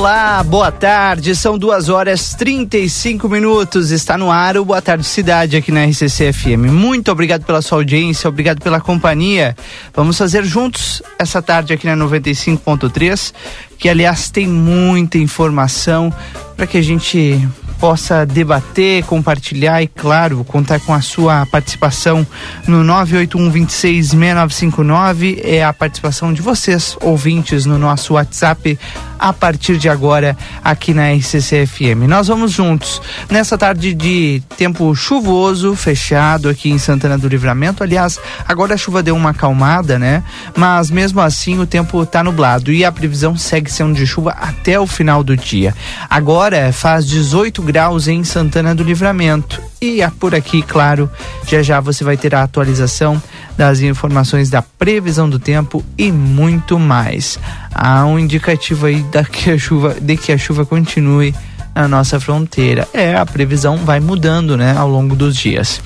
Olá, boa tarde. São duas horas 35 minutos. Está no ar o Boa Tarde Cidade aqui na RCC FM. Muito obrigado pela sua audiência, obrigado pela companhia. Vamos fazer juntos essa tarde aqui na 95.3, que aliás tem muita informação para que a gente possa debater, compartilhar e, claro, contar com a sua participação no 981 26 6959. É a participação de vocês, ouvintes, no nosso WhatsApp a partir de agora aqui na RCC-FM. Nós vamos juntos nessa tarde de tempo chuvoso, fechado aqui em Santana do Livramento. Aliás, agora a chuva deu uma acalmada, né? Mas mesmo assim o tempo está nublado e a previsão segue sendo de chuva até o final do dia. Agora faz 18 graus em Santana do Livramento. E é por aqui, claro, já já você vai ter a atualização das informações da previsão do tempo e muito mais. Há um indicativo aí da que a chuva, de que a chuva continue na nossa fronteira. É, a previsão vai mudando, né, ao longo dos dias.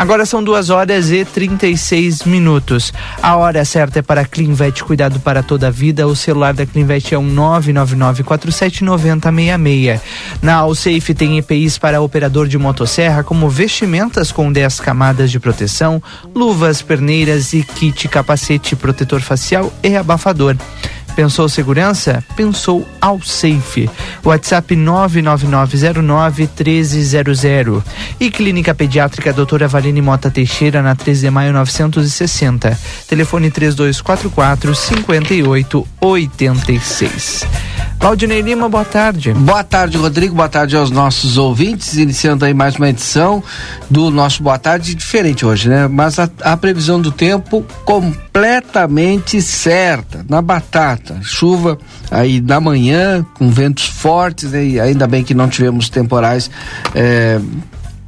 Agora são duas horas e 36 minutos. A hora certa é para Clinvet, cuidado para toda a vida. O celular da Clinvet é um 999479066. Na Alsafe tem EPIs para operador de motosserra, como vestimentas com 10 camadas de proteção, luvas, perneiras e kit capacete protetor facial e abafador. Pensou segurança? Pensou ao Safe. WhatsApp 999091300. E Clínica Pediátrica Doutora Valine Mota Teixeira, na 13 de maio 960. Telefone 3244 5886. Claudinei Lima, boa tarde. Boa tarde, Rodrigo. Boa tarde aos nossos ouvintes. Iniciando aí mais uma edição do nosso Boa Tarde, diferente hoje, né? Mas a, a previsão do tempo completamente certa, na batata. Chuva aí na manhã, com ventos fortes, né? e ainda bem que não tivemos temporais. É,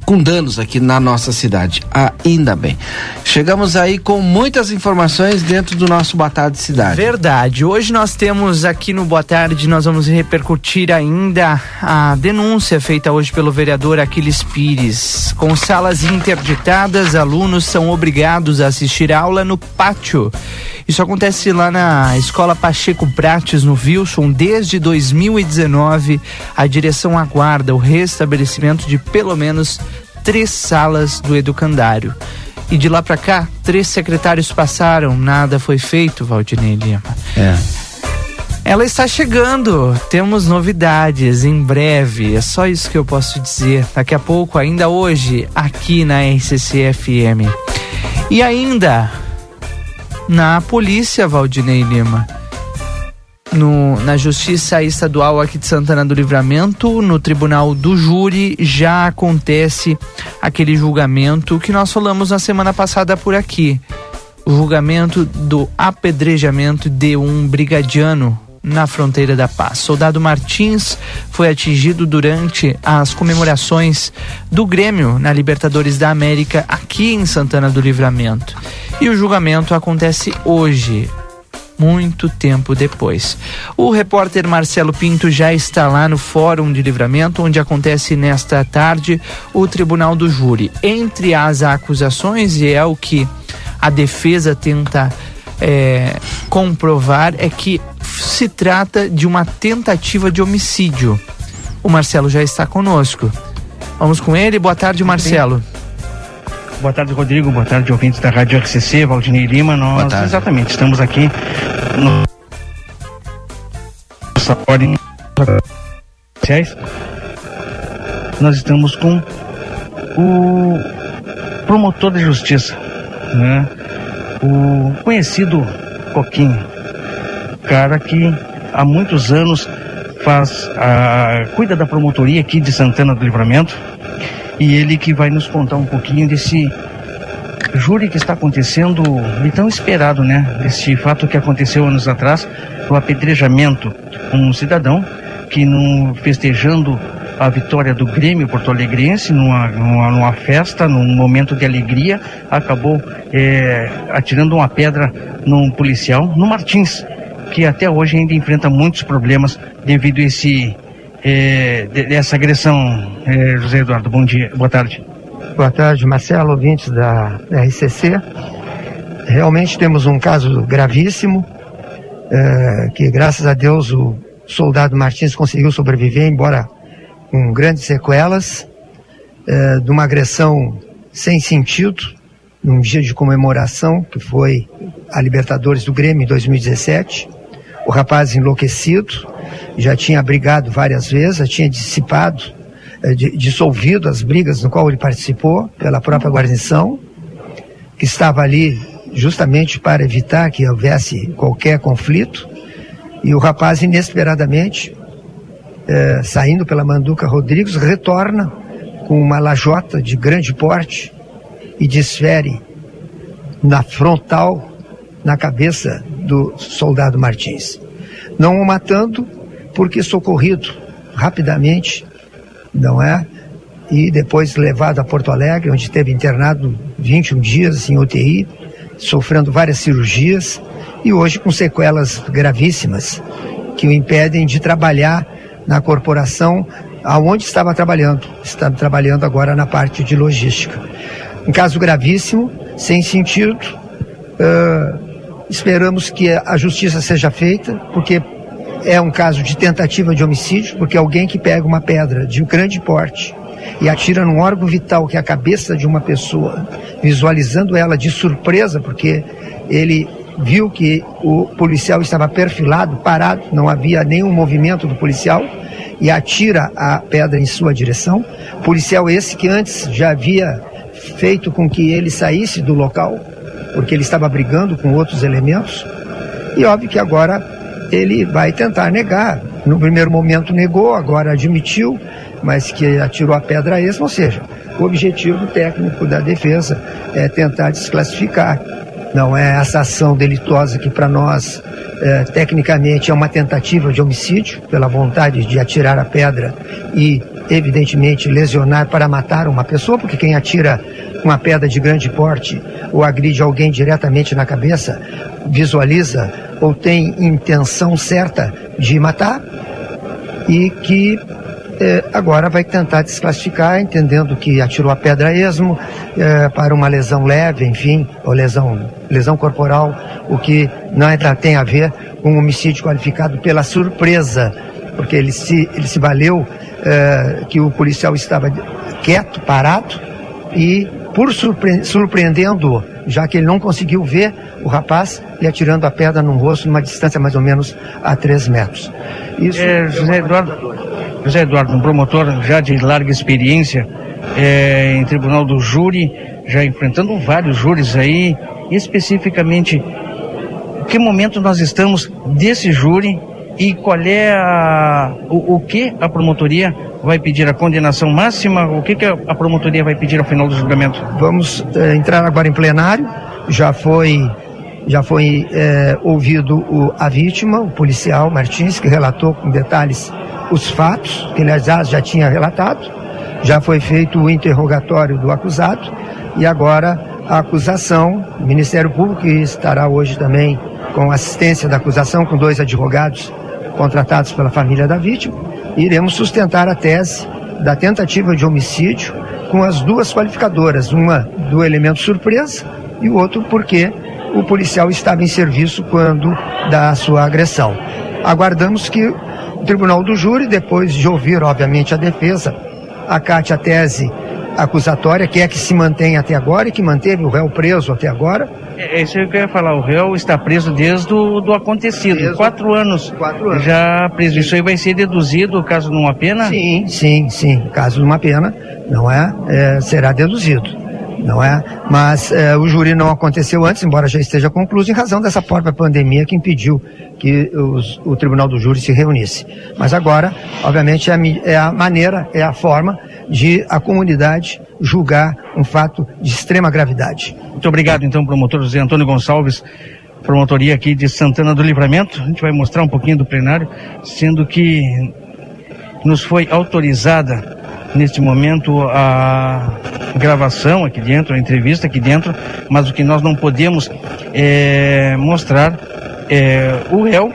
com danos aqui na nossa cidade. Ainda bem. Chegamos aí com muitas informações dentro do nosso Boa Tarde Cidade. Verdade. Hoje nós temos aqui no Boa Tarde, nós vamos repercutir ainda a denúncia feita hoje pelo vereador Aquiles Pires. Com salas interditadas, alunos são obrigados a assistir aula no pátio. Isso acontece lá na Escola Pacheco Prates, no Wilson, desde 2019. A direção aguarda o restabelecimento de pelo menos três salas do educandário. E de lá para cá, três secretários passaram, nada foi feito, Valdinei Lima. É. Ela está chegando, temos novidades em breve, é só isso que eu posso dizer. Daqui a pouco, ainda hoje, aqui na RCC FM. E ainda, na polícia, Valdinei Lima. No, na Justiça Estadual aqui de Santana do Livramento, no Tribunal do Júri, já acontece aquele julgamento que nós falamos na semana passada por aqui. O julgamento do apedrejamento de um brigadiano na fronteira da paz. Soldado Martins foi atingido durante as comemorações do Grêmio na Libertadores da América aqui em Santana do Livramento. E o julgamento acontece hoje, muito tempo depois. O repórter Marcelo Pinto já está lá no Fórum de Livramento, onde acontece nesta tarde o Tribunal do Júri. Entre as acusações, e é o que a defesa tenta é, comprovar, é que se trata de uma tentativa de homicídio. O Marcelo já está conosco. Vamos com ele. Boa tarde, Marcelo. Boa tarde, Rodrigo. Boa tarde, ouvintes da Rádio RCC, Valdinei Lima. Nós, exatamente, estamos aqui no nossa ordem sociais. Nós estamos com o promotor de justiça, né? O conhecido Coquinho, cara que há muitos anos faz a, cuida da promotoria aqui de Santana do Livramento e ele que vai nos contar um pouquinho desse júri que está acontecendo e tão esperado, né? Esse fato que aconteceu anos atrás, o apedrejamento. Um cidadão que, num, festejando a vitória do Grêmio Porto Alegrense, numa, numa, numa festa, num momento de alegria, acabou é, atirando uma pedra num policial, no Martins, que até hoje ainda enfrenta muitos problemas devido a esse é, dessa agressão, é, José Eduardo. Bom dia, boa tarde. Boa tarde, Marcelo, ouvintes da RCC. Realmente temos um caso gravíssimo, é, que graças a Deus o, soldado Martins conseguiu sobreviver, embora com grandes sequelas, é, de uma agressão sem sentido, num dia de comemoração, que foi a Libertadores do Grêmio em 2017. O rapaz enlouquecido, já tinha brigado várias vezes, já tinha dissipado, é, dissolvido as brigas no qual ele participou pela própria guarnição, que estava ali justamente para evitar que houvesse qualquer conflito. E o rapaz, inesperadamente, é, saindo pela Manduca Rodrigues, retorna com uma lajota de grande porte e desfere na frontal, na cabeça do soldado Martins. Não o matando, porque socorrido rapidamente, não é? E depois levado a Porto Alegre, onde esteve internado 21 dias em UTI, sofrendo várias cirurgias e hoje com sequelas gravíssimas que o impedem de trabalhar na corporação aonde estava trabalhando. Está trabalhando agora na parte de logística. Um caso gravíssimo, sem sentido. Uh, esperamos que a justiça seja feita, porque é um caso de tentativa de homicídio, porque alguém que pega uma pedra de grande porte e atira num órgão vital que é a cabeça de uma pessoa, visualizando ela de surpresa, porque ele viu que o policial estava perfilado, parado, não havia nenhum movimento do policial e atira a pedra em sua direção. Policial esse que antes já havia feito com que ele saísse do local, porque ele estava brigando com outros elementos. E óbvio que agora ele vai tentar negar. No primeiro momento negou, agora admitiu, mas que atirou a pedra extra, ou seja, o objetivo técnico da defesa é tentar desclassificar. Não é essa ação delitosa que para nós é, tecnicamente é uma tentativa de homicídio pela vontade de atirar a pedra e evidentemente lesionar para matar uma pessoa, porque quem atira uma pedra de grande porte ou agride alguém diretamente na cabeça visualiza ou tem intenção certa de matar e que é, agora vai tentar desclassificar, entendendo que atirou a pedra a esmo é, para uma lesão leve, enfim, ou lesão, lesão corporal, o que não é, tem a ver com homicídio qualificado pela surpresa, porque ele se, ele se valeu é, que o policial estava quieto, parado, e por surpre surpreendendo, já que ele não conseguiu ver o rapaz, e atirando a pedra no rosto numa distância mais ou menos a 3 metros. Isso é, José Eduardo, José Eduardo, um promotor já de larga experiência é, em tribunal do júri, já enfrentando vários júris aí, especificamente, que momento nós estamos desse júri e qual é a, o, o que a promotoria vai pedir a condenação máxima? O que, que a promotoria vai pedir ao final do julgamento? Vamos é, entrar agora em plenário. Já foi já foi é, ouvido o, a vítima, o policial Martins, que relatou com detalhes os fatos, que aliás já tinha relatado, já foi feito o interrogatório do acusado e agora a acusação, o Ministério Público estará hoje também com assistência da acusação, com dois advogados contratados pela família da vítima, iremos sustentar a tese da tentativa de homicídio com as duas qualificadoras, uma do elemento surpresa e o outro porque o policial estava em serviço quando da sua agressão. Aguardamos que Tribunal do Júri, depois de ouvir, obviamente, a defesa, acate a tese acusatória, que é que se mantém até agora e que manteve o réu preso até agora. É, é isso que eu ia falar, o réu está preso desde o do acontecido, desde quatro anos. Quatro anos. Já preso. Isso aí vai ser deduzido caso numa pena? Sim, sim, sim. Caso numa pena, não é? é será deduzido não é? Mas é, o júri não aconteceu antes, embora já esteja concluído, em razão dessa própria pandemia que impediu que os, o tribunal do júri se reunisse. Mas agora, obviamente, é a, é a maneira, é a forma de a comunidade julgar um fato de extrema gravidade. Muito obrigado, então, promotor José Antônio Gonçalves promotoria aqui de Santana do Livramento. A gente vai mostrar um pouquinho do plenário, sendo que nos foi autorizada neste momento a gravação aqui dentro, a entrevista aqui dentro, mas o que nós não podemos é mostrar é o réu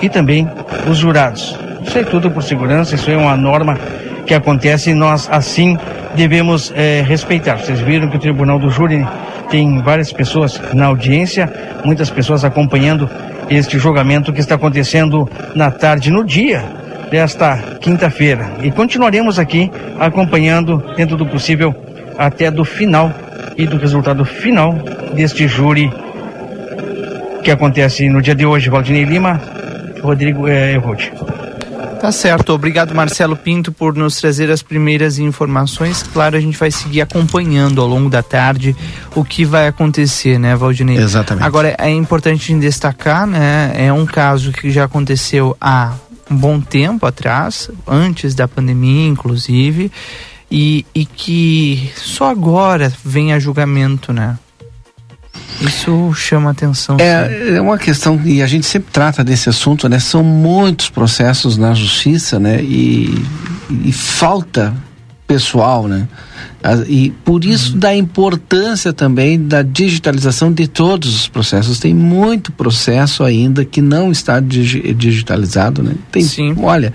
e também os jurados. Isso é tudo por segurança, isso é uma norma que acontece e nós assim devemos é, respeitar. Vocês viram que o Tribunal do Júri tem várias pessoas na audiência, muitas pessoas acompanhando este julgamento que está acontecendo na tarde, no dia desta quinta-feira. E continuaremos aqui acompanhando, dentro do possível, até do final e do resultado final deste júri que acontece no dia de hoje. Valdinei Lima, Rodrigo é, Erode. Tá certo. Obrigado, Marcelo Pinto, por nos trazer as primeiras informações. Claro, a gente vai seguir acompanhando ao longo da tarde o que vai acontecer, né, Valdinei? Exatamente. Agora, é importante destacar, né, é um caso que já aconteceu há um bom tempo atrás, antes da pandemia, inclusive, e, e que só agora vem a julgamento, né? Isso chama atenção. É, é uma questão, e a gente sempre trata desse assunto, né? São muitos processos na justiça, né? E, e falta pessoal, né? E por isso uhum. da importância também da digitalização de todos os processos. Tem muito processo ainda que não está digitalizado, né? Tem, Sim. Olha,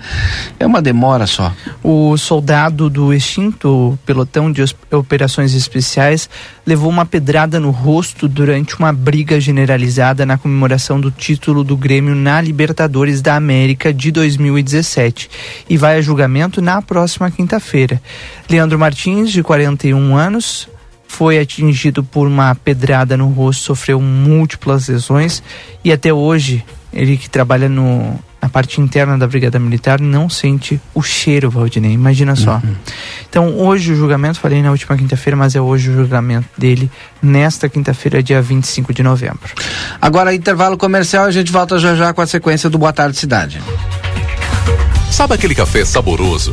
é uma demora só. O soldado do extinto pelotão de operações especiais levou uma pedrada no rosto durante uma briga generalizada na comemoração do título do Grêmio na Libertadores da América de 2017 e vai a julgamento na próxima quinta-feira. Leandro Martins, de 41 anos, foi atingido por uma pedrada no rosto, sofreu múltiplas lesões e até hoje ele que trabalha no, na parte interna da Brigada Militar não sente o cheiro, Valdinei. Imagina só. Uhum. Então, hoje o julgamento, falei na última quinta-feira, mas é hoje o julgamento dele, nesta quinta-feira, dia 25 de novembro. Agora, intervalo comercial, a gente volta já já com a sequência do Boa Tarde Cidade. Sabe aquele café saboroso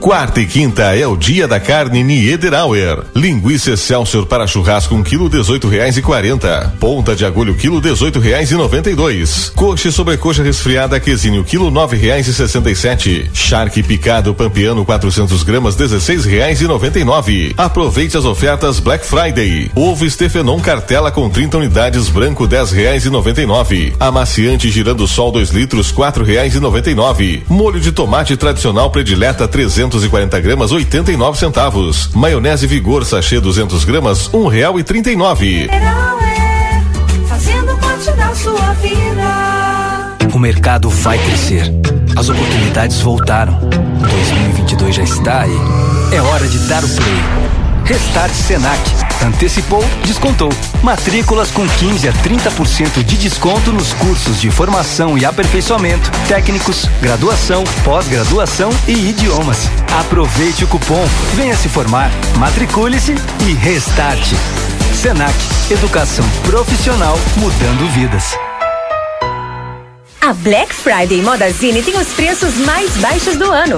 Quarta e quinta é o dia da carne Niederauer. Linguiça Excelsior para churrasco um quilo dezoito reais e quarenta. Ponta de agulho quilo dezoito reais e noventa e dois. Coxa e sobrecoxa resfriada quesinho quilo nove reais e sessenta e sete. Charque picado pampeano 400 gramas dezesseis reais e noventa e nove. Aproveite as ofertas Black Friday. Ovo Stefenon cartela com 30 unidades branco dez reais e noventa e nove. Amaciante girando sol 2 litros quatro reais e noventa e nove. Molho de tomate tradicional predileta 300 240 gramas, 89 centavos. Maionese Vigor sachê 200 gramas, um real e trinta e nove. Fazendo parte da sua vida. O mercado vai crescer. As oportunidades voltaram. 2022 já está aí. É hora de dar o play Restart Senac. Antecipou, descontou. Matrículas com 15 a 30% de desconto nos cursos de formação e aperfeiçoamento, técnicos, graduação, pós-graduação e idiomas. Aproveite o cupom, venha se formar, matricule-se e restarte. Senac, educação profissional mudando vidas. A Black Friday Modazine tem os preços mais baixos do ano.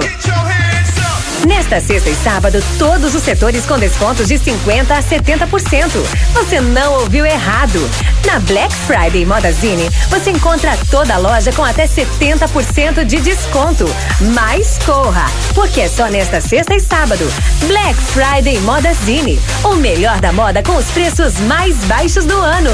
Nesta sexta e sábado, todos os setores com descontos de 50% a 70%. Você não ouviu errado. Na Black Friday Modazine, você encontra toda a loja com até 70% de desconto. Mas corra, porque é só nesta sexta e sábado. Black Friday Modazine, o melhor da moda com os preços mais baixos do ano.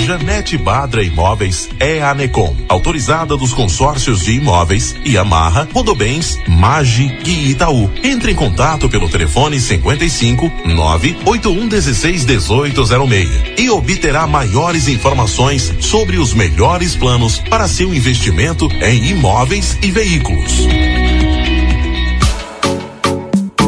Janete Badra Imóveis é a Necom, autorizada dos consórcios de imóveis e amarra Rodobens, Magi e Itaú. Entre em contato pelo telefone 55 981 16 1806 e obterá maiores informações sobre os melhores planos para seu investimento em imóveis e veículos.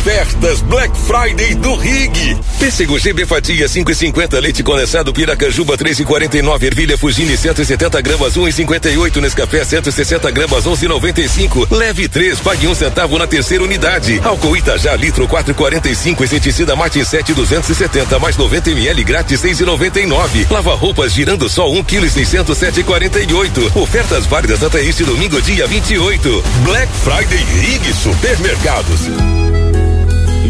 Ofertas Black Friday do Rig. Pêssego GB fatia 5,50, leite condensado Piracanjuba 3,49, ervilha Fugini 170 gramas 1,58, Nescafé 160 gramas 11,95. Leve 3, pague um centavo na terceira unidade. Álcool Itajá litro 4,45, inseticida Martin 7 270 mais 90 ml grátis 6,99. Lava roupas girando só 1 kg 607,48. Ofertas válidas até este domingo dia 28. Black Friday Rig Supermercados.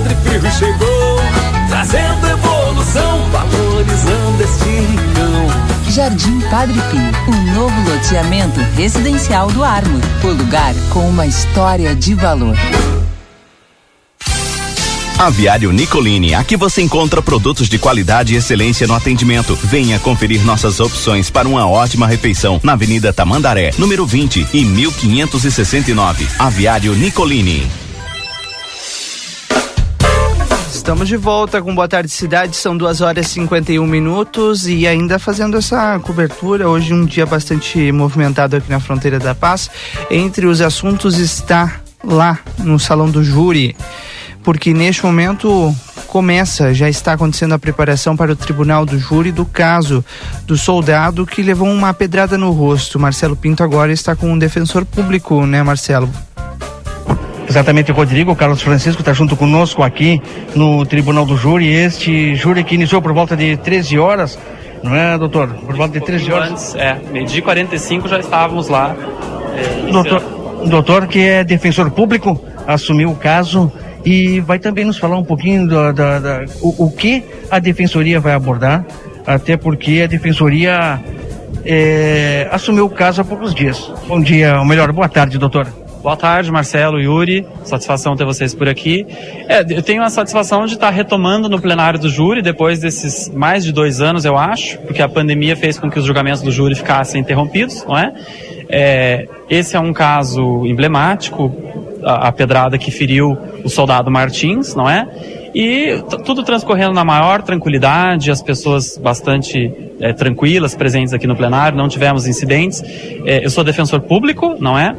O Padre Frio chegou, trazendo evolução, valorizando este rincão. Jardim Padre Pio, um novo loteamento residencial do Armo. O lugar com uma história de valor. Aviário Nicolini, aqui você encontra produtos de qualidade e excelência no atendimento. Venha conferir nossas opções para uma ótima refeição na Avenida Tamandaré, número 20 e 1569. Aviário Nicolini. Estamos de volta com Boa Tarde Cidade, são duas horas e 51 minutos e ainda fazendo essa cobertura. Hoje, um dia bastante movimentado aqui na Fronteira da Paz. Entre os assuntos está lá no Salão do Júri, porque neste momento começa, já está acontecendo a preparação para o tribunal do júri do caso do soldado que levou uma pedrada no rosto. Marcelo Pinto agora está com um defensor público, né, Marcelo? Exatamente, Rodrigo. Carlos Francisco está junto conosco aqui no Tribunal do Júri. Este júri que iniciou por volta de 13 horas, não é, doutor? Por volta de 13 horas. Antes, é, meio-dia e 45 já estávamos lá. É, doutor, doutor, que é defensor público, assumiu o caso e vai também nos falar um pouquinho da, da, da o, o, que a defensoria vai abordar, até porque a defensoria é, assumiu o caso há poucos dias. Bom dia, ou melhor, boa tarde, doutor. Boa tarde, Marcelo, Yuri. Satisfação ter vocês por aqui. É, eu tenho a satisfação de estar retomando no plenário do júri depois desses mais de dois anos, eu acho, porque a pandemia fez com que os julgamentos do júri ficassem interrompidos, não é? é esse é um caso emblemático, a, a pedrada que feriu o soldado Martins, não é? E tudo transcorrendo na maior tranquilidade, as pessoas bastante é, tranquilas presentes aqui no plenário, não tivemos incidentes. É, eu sou defensor público, não é?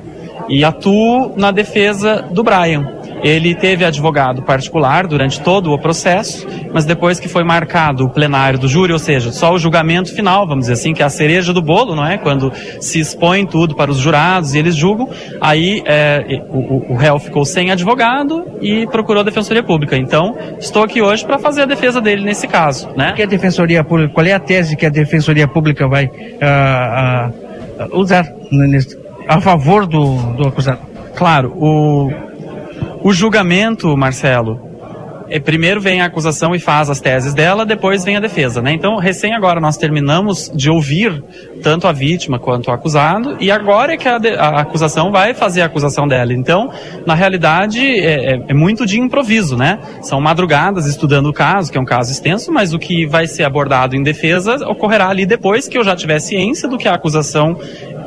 E atuo na defesa do Brian. Ele teve advogado particular durante todo o processo, mas depois que foi marcado o plenário do júri, ou seja, só o julgamento final, vamos dizer assim, que é a cereja do bolo, não é? Quando se expõe tudo para os jurados e eles julgam, aí é, o, o réu ficou sem advogado e procurou a Defensoria Pública. Então, estou aqui hoje para fazer a defesa dele nesse caso, né? Que a Defensoria Pública, qual é a tese que a Defensoria Pública vai uh, uh, usar nesse a favor do, do acusado. Claro, o, o julgamento, Marcelo, primeiro vem a acusação e faz as teses dela, depois vem a defesa, né? Então, recém agora nós terminamos de ouvir tanto a vítima quanto o acusado, e agora é que a, a acusação vai fazer a acusação dela. Então, na realidade, é, é, é, muito de improviso, né? São madrugadas estudando o caso, que é um caso extenso, mas o que vai ser abordado em defesa ocorrerá ali depois que eu já tiver ciência do que a acusação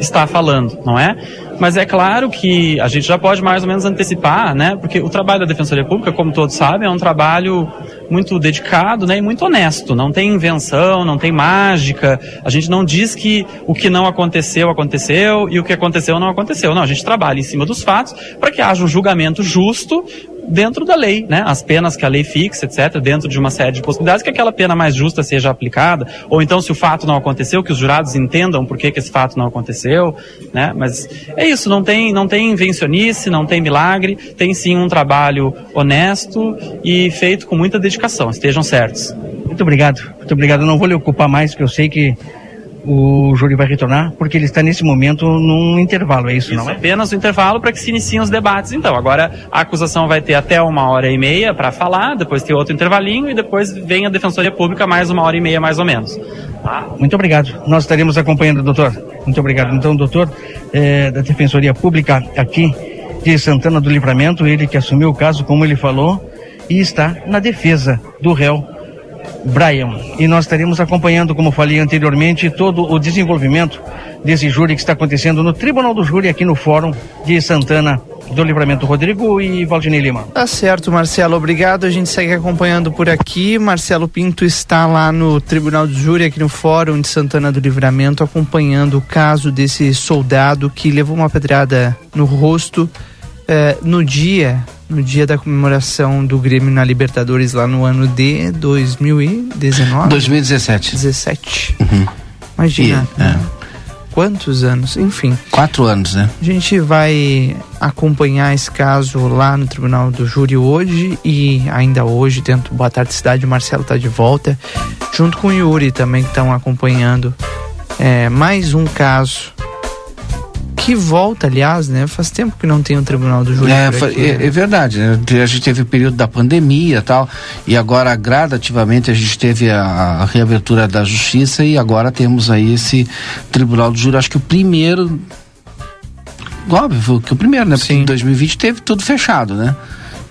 está falando, não é? Mas é claro que a gente já pode mais ou menos antecipar, né? Porque o trabalho da Defensoria Pública, como todos sabem, é um trabalho muito dedicado, né? E muito honesto. Não tem invenção, não tem mágica. A gente não diz que o que não aconteceu aconteceu e o que aconteceu não aconteceu. Não, a gente trabalha em cima dos fatos para que haja um julgamento justo dentro da lei, né? As penas que a lei fixa, etc., dentro de uma série de possibilidades, que aquela pena mais justa seja aplicada, ou então se o fato não aconteceu, que os jurados entendam por que, que esse fato não aconteceu, né? Mas é isso, não tem, não tem invencionice, não tem milagre, tem sim um trabalho honesto e feito com muita dedicação, estejam certos. Muito obrigado, muito obrigado. Eu não vou lhe ocupar mais, porque eu sei que o júri vai retornar, porque ele está nesse momento num intervalo, é isso, isso não é? apenas o um intervalo para que se iniciem os debates. Então, agora a acusação vai ter até uma hora e meia para falar, depois tem outro intervalinho e depois vem a Defensoria Pública mais uma hora e meia, mais ou menos. Tá? Muito obrigado. Nós estaremos acompanhando, doutor. Muito obrigado. Então, doutor, é, da Defensoria Pública aqui de Santana do Livramento, ele que assumiu o caso, como ele falou, e está na defesa do réu Brian. E nós estaremos acompanhando, como falei anteriormente, todo o desenvolvimento desse júri que está acontecendo no Tribunal do Júri aqui no Fórum de Santana do Livramento Rodrigo e Valdinei Lima. Tá certo, Marcelo, obrigado. A gente segue acompanhando por aqui. Marcelo Pinto está lá no Tribunal do Júri, aqui no Fórum de Santana do Livramento, acompanhando o caso desse soldado que levou uma pedrada no rosto eh, no dia no dia da comemoração do Grêmio na Libertadores lá no ano de 2019? 2017. 17. Uhum. Imagina. E, é. Quantos anos? Enfim. Quatro anos, né? A gente vai acompanhar esse caso lá no Tribunal do Júri hoje e ainda hoje, dentro do Boa Tarde Cidade, o Marcelo está de volta, junto com o Yuri também, que estão acompanhando é, mais um caso que volta, aliás, né? Faz tempo que não tem um tribunal do júri. É, aqui, é, né? é, verdade, né? A gente teve o período da pandemia e tal, e agora gradativamente a gente teve a, a, reabertura da justiça e agora temos aí esse tribunal do júri. Acho que o primeiro. Óbvio que o primeiro, né? Porque em 2020 teve tudo fechado, né?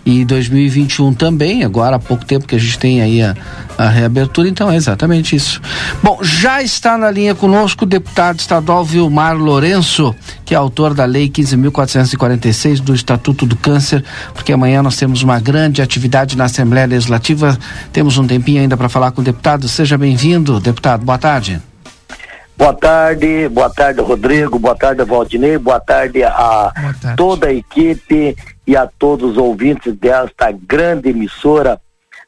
E 2021 também, agora há pouco tempo que a gente tem aí a, a reabertura, então é exatamente isso. Bom, já está na linha conosco o deputado estadual Vilmar Lourenço, que é autor da Lei 15.446 do Estatuto do Câncer, porque amanhã nós temos uma grande atividade na Assembleia Legislativa. Temos um tempinho ainda para falar com o deputado. Seja bem-vindo, deputado. Boa tarde. Boa tarde, boa tarde, Rodrigo, boa tarde, Valdinei, boa tarde a boa tarde. toda a equipe e a todos os ouvintes desta grande emissora,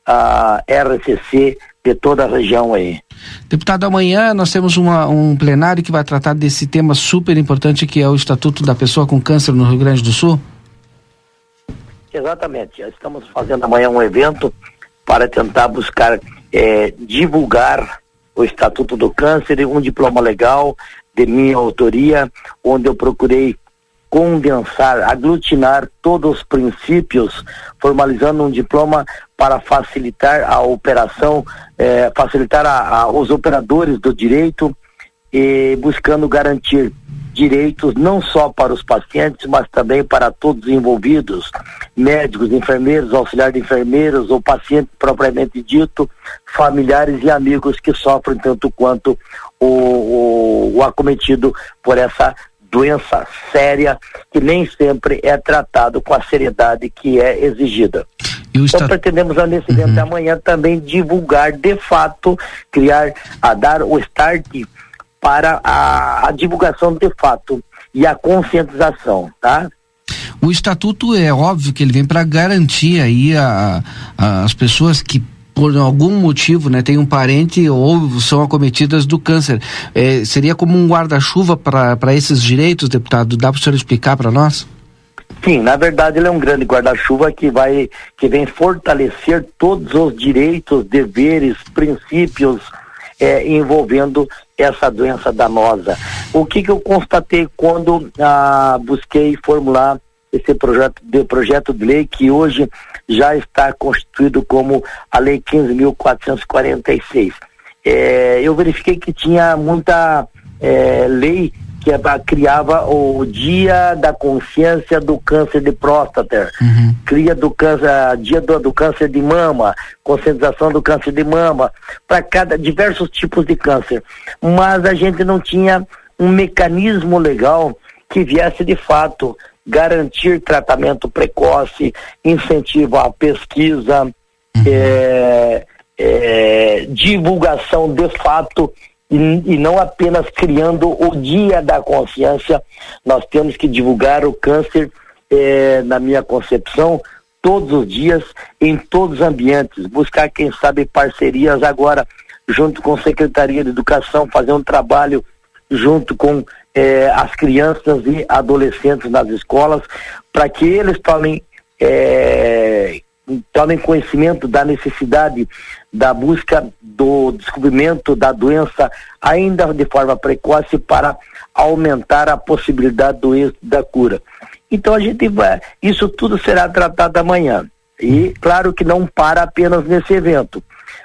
a RCC, de toda a região aí. Deputado, amanhã nós temos uma, um plenário que vai tratar desse tema super importante que é o Estatuto da Pessoa com Câncer no Rio Grande do Sul. Exatamente, estamos fazendo amanhã um evento para tentar buscar eh, divulgar o Estatuto do Câncer e um diploma legal de minha autoria, onde eu procurei condensar, aglutinar todos os princípios, formalizando um diploma para facilitar a operação, eh, facilitar a, a, os operadores do direito e buscando garantir direitos não só para os pacientes, mas também para todos os envolvidos, médicos, enfermeiros, auxiliares de enfermeiros, ou paciente propriamente dito, familiares e amigos que sofrem tanto quanto o, o, o acometido por essa doença séria que nem sempre é tratado com a seriedade que é exigida. Então pretendemos nesse evento uhum. amanhã também divulgar de fato, criar, a dar o start para a, a divulgação de fato e a conscientização, tá? O estatuto é óbvio que ele vem para garantir aí a, a, as pessoas que por algum motivo, né, tem um parente ou são acometidas do câncer. É, seria como um guarda-chuva para esses direitos, deputado? Dá para o senhor explicar para nós? Sim, na verdade ele é um grande guarda-chuva que vai, que vem fortalecer todos os direitos, deveres, princípios é, envolvendo essa doença danosa. O que, que eu constatei quando ah, busquei formular esse projeto de projeto de lei que hoje já está constituído como a lei 15.446. É, eu verifiquei que tinha muita é, lei que criava o Dia da Consciência do Câncer de Próstata, uhum. cria do câncer, Dia do, do, Câncer de Mama, conscientização do câncer de mama, para cada diversos tipos de câncer. Mas a gente não tinha um mecanismo legal que viesse de fato garantir tratamento precoce, incentivo à pesquisa, uhum. é, é, divulgação de fato e, e, não apenas criando o dia da consciência, nós temos que divulgar o câncer, é, na minha concepção, todos os dias, em todos os ambientes, buscar, quem sabe, parcerias agora, junto com a Secretaria de Educação, fazer um trabalho junto com é, as crianças e adolescentes nas escolas, para que eles tomem é, tomem conhecimento da necessidade da busca do descobrimento da doença ainda de forma precoce para aumentar a possibilidade do êxito da cura. Então a gente vai, isso tudo será tratado amanhã. E claro que não para apenas nesse evento.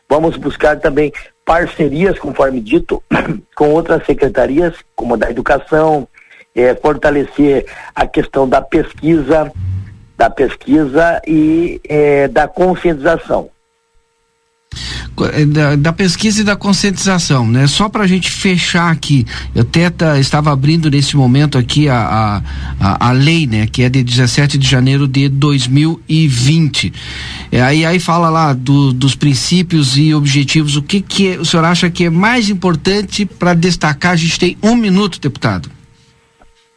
Vamos buscar também parcerias, conforme dito, com outras secretarias, como a da educação, é, fortalecer a questão da pesquisa, da pesquisa e é, da conscientização. Eh, da, da, pesquisa e da conscientização, né? Só para a gente fechar aqui, eu até tá, estava abrindo nesse momento aqui a, a, a, a, lei, né? Que é de 17 de janeiro de 2020. É, aí, aí fala lá do, dos princípios e objetivos. O que, que é, o senhor acha que é mais importante para destacar? A gente tem um minuto, deputado.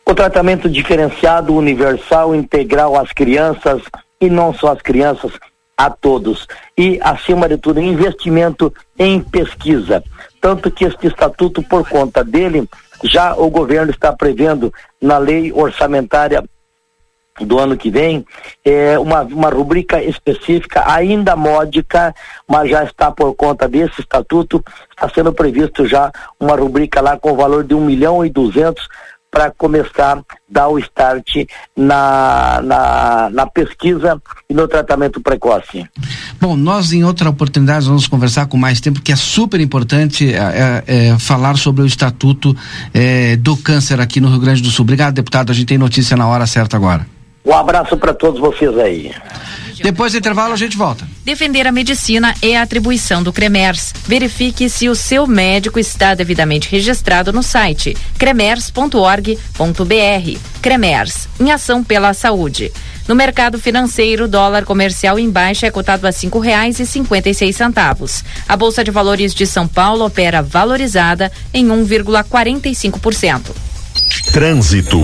O tratamento diferenciado, universal, integral às crianças e não só às crianças, a todos. E, acima de tudo, investimento em pesquisa. Tanto que este estatuto, por conta dele, já o governo está prevendo na lei orçamentária do ano que vem, é, uma, uma rubrica específica, ainda módica, mas já está por conta desse estatuto, está sendo previsto já uma rubrica lá com valor de um milhão e duzentos para começar a dar o start na, na, na, pesquisa e no tratamento precoce. Bom, nós em outra oportunidade vamos conversar com mais tempo, que é super importante é, é, é, falar sobre o Estatuto é, do Câncer aqui no Rio Grande do Sul. Obrigado, deputado. A gente tem notícia na hora certa agora. Um abraço para todos vocês aí. Depois do intervalo a gente volta. Defender a medicina é a atribuição do CREMERS. Verifique se o seu médico está devidamente registrado no site cremers.org.br. CREMERS, em ação pela saúde. No mercado financeiro, o dólar comercial em baixa é cotado a cinco reais e cinquenta e seis centavos. A Bolsa de Valores de São Paulo opera valorizada em 1,45%. Trânsito.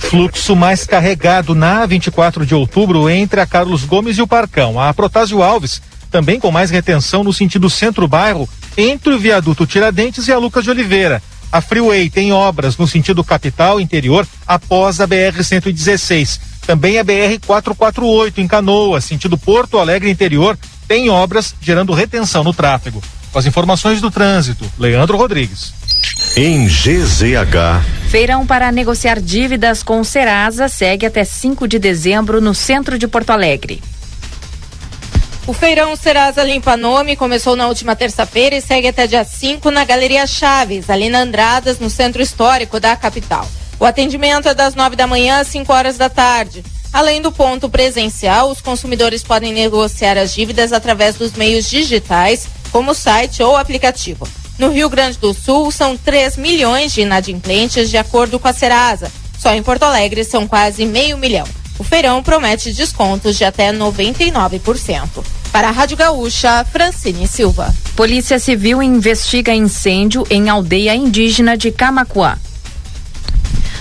Fluxo mais carregado na 24 de outubro entre a Carlos Gomes e o Parcão. A Protásio Alves, também com mais retenção no sentido centro-bairro, entre o viaduto Tiradentes e a Lucas de Oliveira. A Freeway tem obras no sentido capital interior após a BR-116. Também a BR-448 em Canoa, sentido Porto Alegre interior, tem obras gerando retenção no tráfego. Com as informações do trânsito, Leandro Rodrigues. Em GZH. Feirão para negociar dívidas com o Serasa segue até 5 de dezembro no centro de Porto Alegre. O feirão Serasa Limpa Nome começou na última terça-feira e segue até dia 5 na Galeria Chaves, ali na Andradas, no centro histórico da capital. O atendimento é das 9 da manhã às 5 horas da tarde. Além do ponto presencial, os consumidores podem negociar as dívidas através dos meios digitais como site ou aplicativo. No Rio Grande do Sul, são 3 milhões de inadimplentes, de acordo com a Serasa. Só em Porto Alegre são quase meio milhão. O feirão promete descontos de até 99%. Para a Rádio Gaúcha, Francine Silva. Polícia Civil investiga incêndio em aldeia indígena de Camacuã.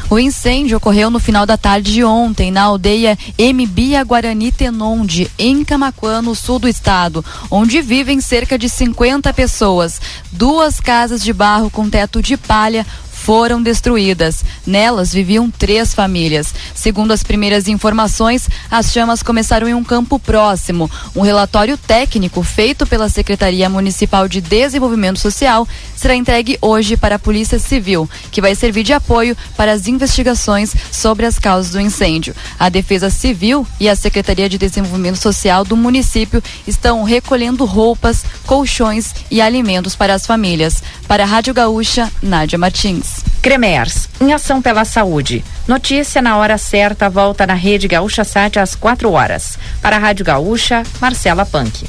O incêndio ocorreu no final da tarde de ontem, na aldeia Mbia Guarani Tenonde, em Camaquã, no sul do estado, onde vivem cerca de 50 pessoas. Duas casas de barro com teto de palha foram destruídas. Nelas viviam três famílias. Segundo as primeiras informações, as chamas começaram em um campo próximo. Um relatório técnico feito pela Secretaria Municipal de Desenvolvimento Social será entregue hoje para a Polícia Civil, que vai servir de apoio para as investigações sobre as causas do incêndio. A Defesa Civil e a Secretaria de Desenvolvimento Social do município estão recolhendo roupas, colchões e alimentos para as famílias. Para a Rádio Gaúcha, Nádia Martins. Cremers, em ação pela saúde. Notícia na hora certa volta na Rede Gaúcha Sat às 4 horas. Para a Rádio Gaúcha, Marcela Punk.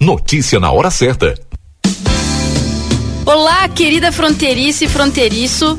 Notícia na hora certa. Olá, querida fronteiriça e fronteiriço.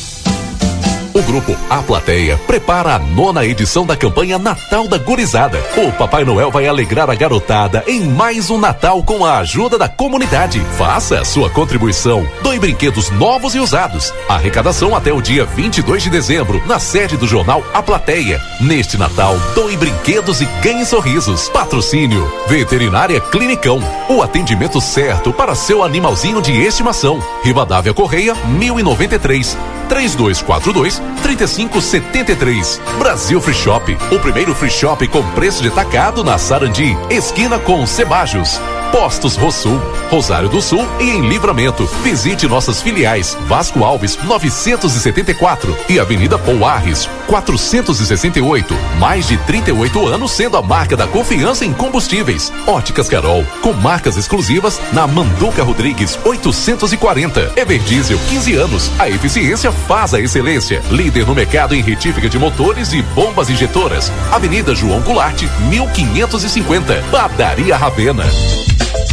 O grupo A Plateia prepara a nona edição da campanha Natal da Gurizada. O Papai Noel vai alegrar a garotada em mais um Natal com a ajuda da comunidade. Faça a sua contribuição. Doe brinquedos novos e usados. Arrecadação até o dia 22 de dezembro na sede do jornal A Plateia. Neste Natal, doe brinquedos e ganhe sorrisos. Patrocínio Veterinária Clinicão. O atendimento certo para seu animalzinho de estimação. Rivadavia Correia 1093 3242 3573. Brasil Free Shop, o primeiro free shop com preço de tacado na Sarandi, esquina com Cebajos. Postos Rosul, Rosário do Sul e em Livramento. Visite nossas filiais Vasco Alves 974 e Avenida Pouarres 468. Mais de 38 anos sendo a marca da confiança em combustíveis. Óticas Carol, com marcas exclusivas na Manduca Rodrigues 840. Everdiesel 15 anos. A eficiência faz a excelência. Líder no mercado em retífica de motores e bombas injetoras. Avenida João Goulart 1550. Padaria Ravena.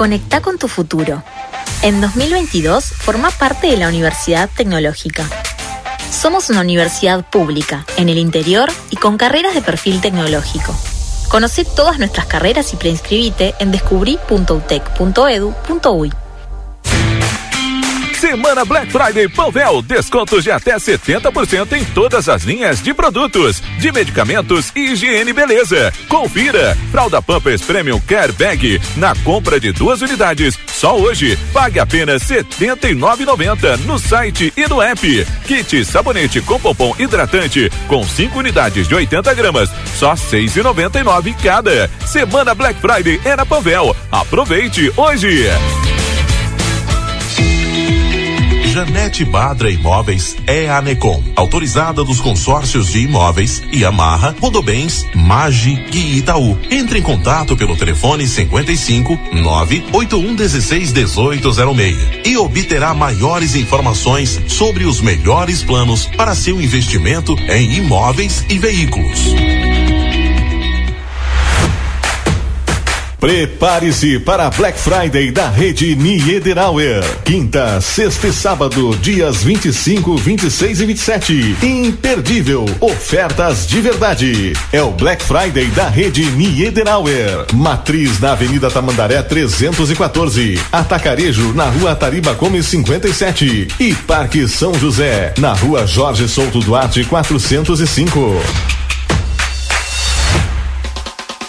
Conecta con tu futuro. En 2022 forma parte de la Universidad Tecnológica. Somos una universidad pública, en el interior y con carreras de perfil tecnológico. Conoce todas nuestras carreras y preinscribite en descubri.utec.edu.uy. Semana Black Friday Panvel, descontos de até 70% em todas as linhas de produtos, de medicamentos e higiene e beleza. Confira. Fralda Pampers Premium Care Bag na compra de duas unidades. Só hoje. Pague apenas R$ 79,90 no site e no app. Kit sabonete com pompom hidratante com 5 unidades de 80 gramas, só R$ 6,99 cada. Semana Black Friday é na Panvel. Aproveite hoje. Janete Badra Imóveis é a Necom, autorizada dos consórcios de imóveis e amarra Rodobens, Magi e Itaú. Entre em contato pelo telefone 55 981 16 1806 e obterá maiores informações sobre os melhores planos para seu investimento em imóveis e veículos. Prepare-se para a Black Friday da rede Niederauer. Quinta, sexta e sábado, dias 25, 26 e 27. Imperdível. Ofertas de verdade. É o Black Friday da rede Niederauer. Matriz na Avenida Tamandaré 314. Atacarejo na Rua Tariba Gomes 57. E Parque São José, na Rua Jorge Souto Duarte 405.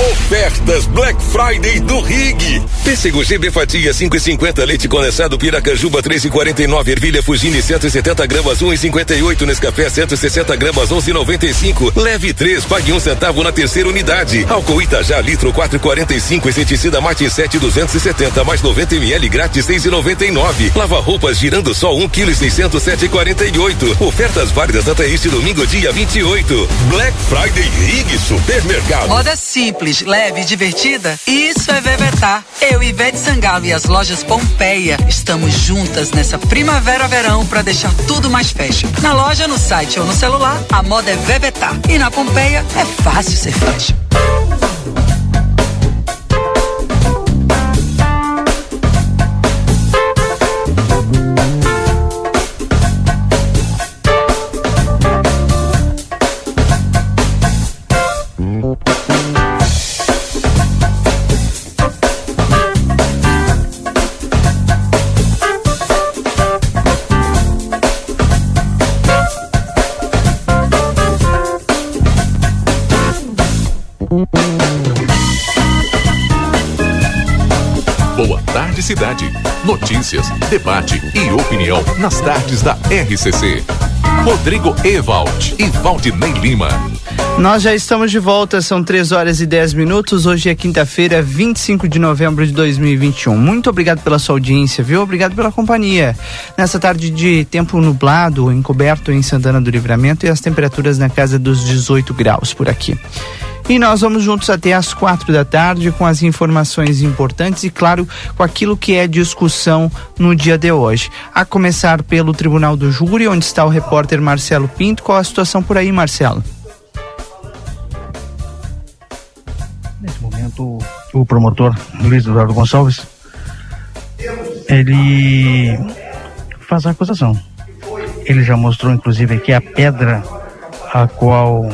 Ofertas Black Friday do Rig. Pêssego GB fatia 5,50 leite condensado Piracanjuba 3,49 ervilha Fugini 170 gramas 1,58 Nescafé 160 gramas 11,95 leve 3 pague um centavo na terceira unidade. Álcool Itajá litro 4,45 inseticida Mate 7 270 mais 90 ml grátis 6,99 lava roupas girando só 1 kg 607,48 ofertas válidas até este domingo dia 28 Black Friday Rig Supermercado. Moda simples, leve e divertida? Isso é Vevetar. Eu, Ivete Sangalo e as lojas Pompeia estamos juntas nessa primavera-verão para deixar tudo mais fashion. Na loja, no site ou no celular, a moda é Vevetar. E na Pompeia é fácil ser fashion. Cidade. Notícias, debate e opinião nas tardes da RCC. Rodrigo Ewald e Valdinei Lima. Nós já estamos de volta, são 3 horas e 10 minutos. Hoje é quinta-feira, 25 de novembro de 2021. Muito obrigado pela sua audiência, viu? Obrigado pela companhia. Nessa tarde de tempo nublado, encoberto em Santana do Livramento e as temperaturas na casa dos 18 graus por aqui. E nós vamos juntos até às quatro da tarde com as informações importantes e, claro, com aquilo que é discussão no dia de hoje. A começar pelo Tribunal do Júri, onde está o repórter Marcelo Pinto. Qual a situação por aí, Marcelo? Nesse momento, o promotor Luiz Eduardo Gonçalves, ele faz a acusação. Ele já mostrou, inclusive, que a pedra a qual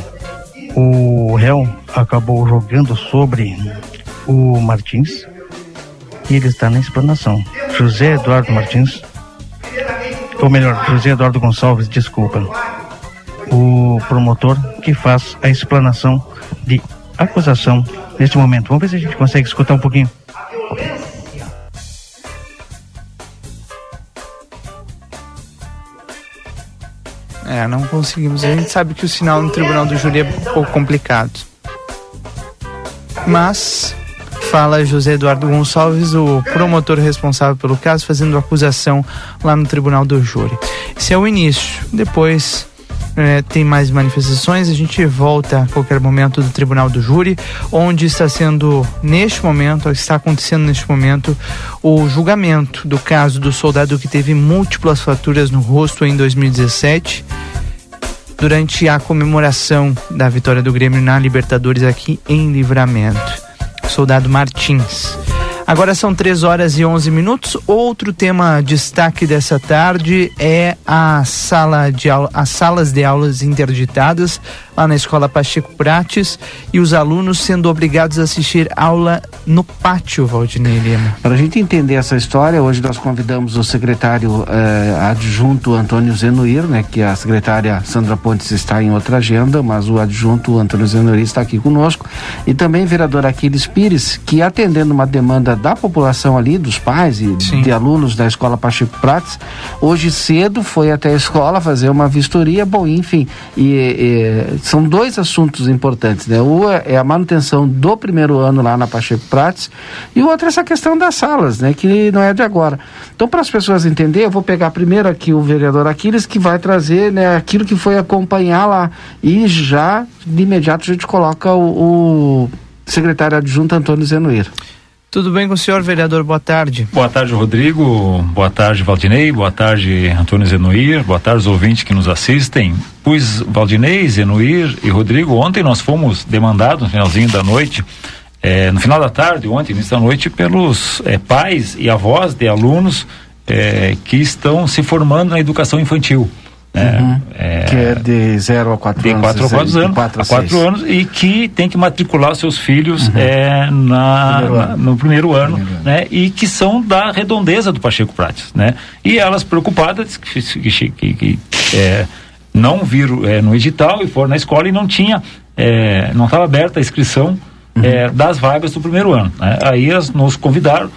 o réu acabou jogando sobre o Martins e ele está na explanação. José Eduardo Martins, ou melhor, José Eduardo Gonçalves, desculpa, o promotor que faz a explanação de acusação neste momento. Vamos ver se a gente consegue escutar um pouquinho. É, não conseguimos. A gente sabe que o sinal no Tribunal do Júri é um pouco complicado. Mas fala José Eduardo Gonçalves, o promotor responsável pelo caso, fazendo acusação lá no Tribunal do Júri. Esse é o início. Depois é, tem mais manifestações. A gente volta a qualquer momento do Tribunal do Júri, onde está sendo, neste momento, está acontecendo neste momento, o julgamento do caso do soldado que teve múltiplas fraturas no rosto em 2017. Durante a comemoração da vitória do Grêmio na Libertadores aqui em Livramento. Soldado Martins. Agora são 3 horas e 11 minutos. Outro tema destaque dessa tarde é a sala de aula, as salas de aulas interditadas lá na Escola Pacheco Prates e os alunos sendo obrigados a assistir aula no pátio, Valdinei Lima. Para a gente entender essa história, hoje nós convidamos o secretário eh, adjunto Antônio Zenuir, né, que a secretária Sandra Pontes está em outra agenda, mas o adjunto Antônio Zenuir está aqui conosco, e também o vereador Aquiles Pires, que atendendo uma demanda da população ali, dos pais e Sim. de alunos da Escola Pacheco Prates, hoje cedo foi até a escola fazer uma vistoria, bom, enfim, e, e são dois assuntos importantes, né? Um é a manutenção do primeiro ano lá na Pacheco Prates e o outro é essa questão das salas, né? Que não é de agora. Então, para as pessoas entenderem, eu vou pegar primeiro aqui o vereador Aquiles, que vai trazer né, aquilo que foi acompanhar lá. E já, de imediato, a gente coloca o, o secretário adjunto Antônio Zenoir. Tudo bem com o senhor, vereador? Boa tarde. Boa tarde, Rodrigo. Boa tarde, Valdinei. Boa tarde, Antônio Zenuir. Boa tarde, os ouvintes que nos assistem. Pois, Valdinei, Zenuir e Rodrigo, ontem nós fomos demandados no finalzinho da noite, eh, no final da tarde, ontem, início da noite, pelos eh, pais e avós de alunos eh, que estão se formando na educação infantil. Né? Uhum. É, que é de 0 a 4 anos. De 4 a 4 anos. Quatro a, a 4 anos e que tem que matricular seus filhos uhum. é, na, primeiro na, no primeiro ano, primeiro né? Ano. E que são da redondeza do Pacheco Prates, né? E elas preocupadas que, que, que, que é, não viram é, no edital e foram na escola e não tinha, é, não estava aberta a inscrição uhum. É, das vagas do primeiro ano. Né? Aí elas nos convidaram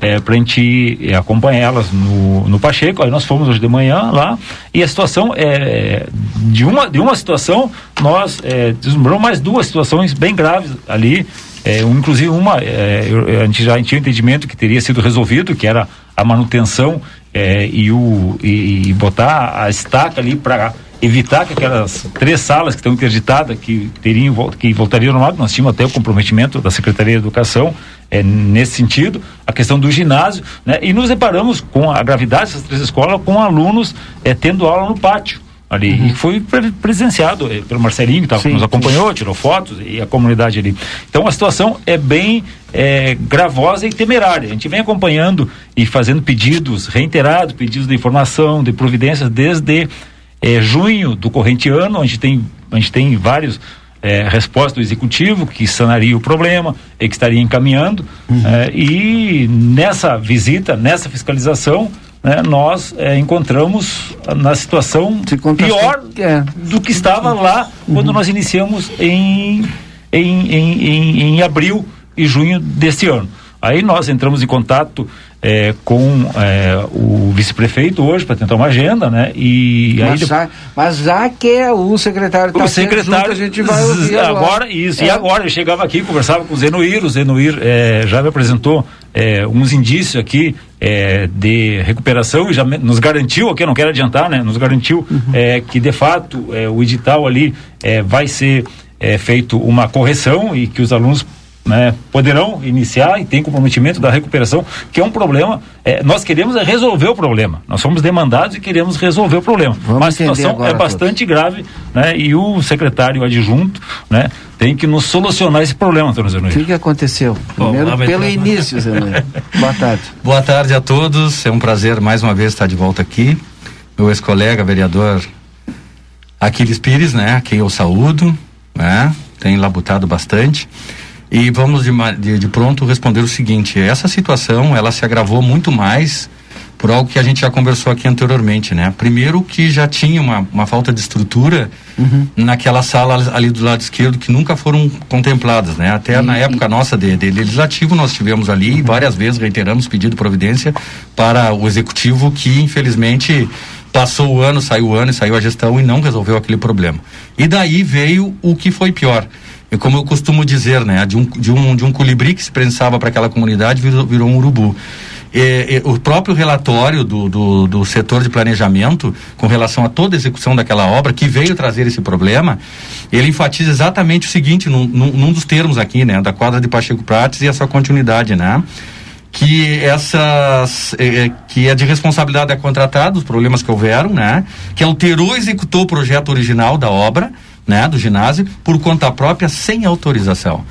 é, para a gente é, acompanhar elas no, no Pacheco. Aí nós fomos hoje de manhã lá e a situação é de uma de uma situação nós é, deslumbramos mais duas situações bem graves ali. É, inclusive uma é, eu, a gente já tinha entendimento que teria sido resolvido, que era a manutenção é, e o e, e botar a estaca ali para evitar que aquelas três salas que estão interditadas, que teriam que voltariam normal, nós tínhamos até o comprometimento da Secretaria de Educação é, nesse sentido, a questão do ginásio, né? E nos deparamos com a gravidade dessas três escolas com alunos é, tendo aula no pátio ali uhum. e foi presenciado é, pelo Marcelinho que, tava, sim, nos acompanhou, sim. tirou fotos e a comunidade ali. Então a situação é bem é, gravosa e temerária. A gente vem acompanhando e fazendo pedidos reiterados, pedidos de informação, de providências desde é, junho do corrente ano, a gente tem, a gente tem vários é, respostas do executivo que sanaria o problema e que estaria encaminhando. Uhum. É, e nessa visita, nessa fiscalização, né, nós é, encontramos na situação pior é. do que estava lá quando uhum. nós iniciamos em em, em, em, em abril e junho deste ano. Aí nós entramos em contato é, com é, o vice-prefeito hoje para tentar uma agenda, né? E mas, aí, já, mas já que é o secretário o secretário junto, a gente vai ouvir agora. agora isso. É. E agora eu chegava aqui, conversava com o Zenuir, o Zenuir é, já me apresentou é, uns indícios aqui de recuperação e já me, nos garantiu aqui, eu não quero adiantar, né? Nos garantiu uhum. que de fato o edital ali vai ser é, feito uma correção e que os alunos né, poderão iniciar e tem comprometimento da recuperação, que é um problema. É, nós queremos resolver o problema. Nós somos demandados e queremos resolver o problema. Vamos Mas a situação é bastante todos. grave, né? E o secretário adjunto, né, tem que nos solucionar esse problema, Antônio Zenoir. O que, que aconteceu? Primeiro, Bom, pelo início, Zenoir. Boa tarde. Boa tarde a todos. É um prazer mais uma vez estar de volta aqui. Meu ex-colega, vereador Aquiles Pires, né, a quem eu saúdo, né, tem labutado bastante. E vamos de, de, de, pronto responder o seguinte: essa situação ela se agravou muito mais por algo que a gente já conversou aqui anteriormente, né? Primeiro que já tinha uma, uma falta de estrutura uhum. naquela sala ali do lado esquerdo que nunca foram contempladas, né? Até na época nossa de, de, legislativo nós tivemos ali uhum. várias vezes reiteramos pedido de providência para o executivo que infelizmente passou o ano, saiu o ano e saiu a gestão e não resolveu aquele problema. E daí veio o que foi pior e como eu costumo dizer, né, de um, de um, de um colibri que se prensava para aquela comunidade virou, virou um urubu. E, e, o próprio relatório do, do, do, setor de planejamento com relação a toda a execução daquela obra que veio trazer esse problema, ele enfatiza exatamente o seguinte, num, num, num dos termos aqui, né, da quadra de Pacheco Prates e a sua continuidade, né, que essas eh, que é de responsabilidade da contratada, os problemas que houveram, né, que alterou executou o projeto original da obra, né, do ginásio por conta própria sem autorização.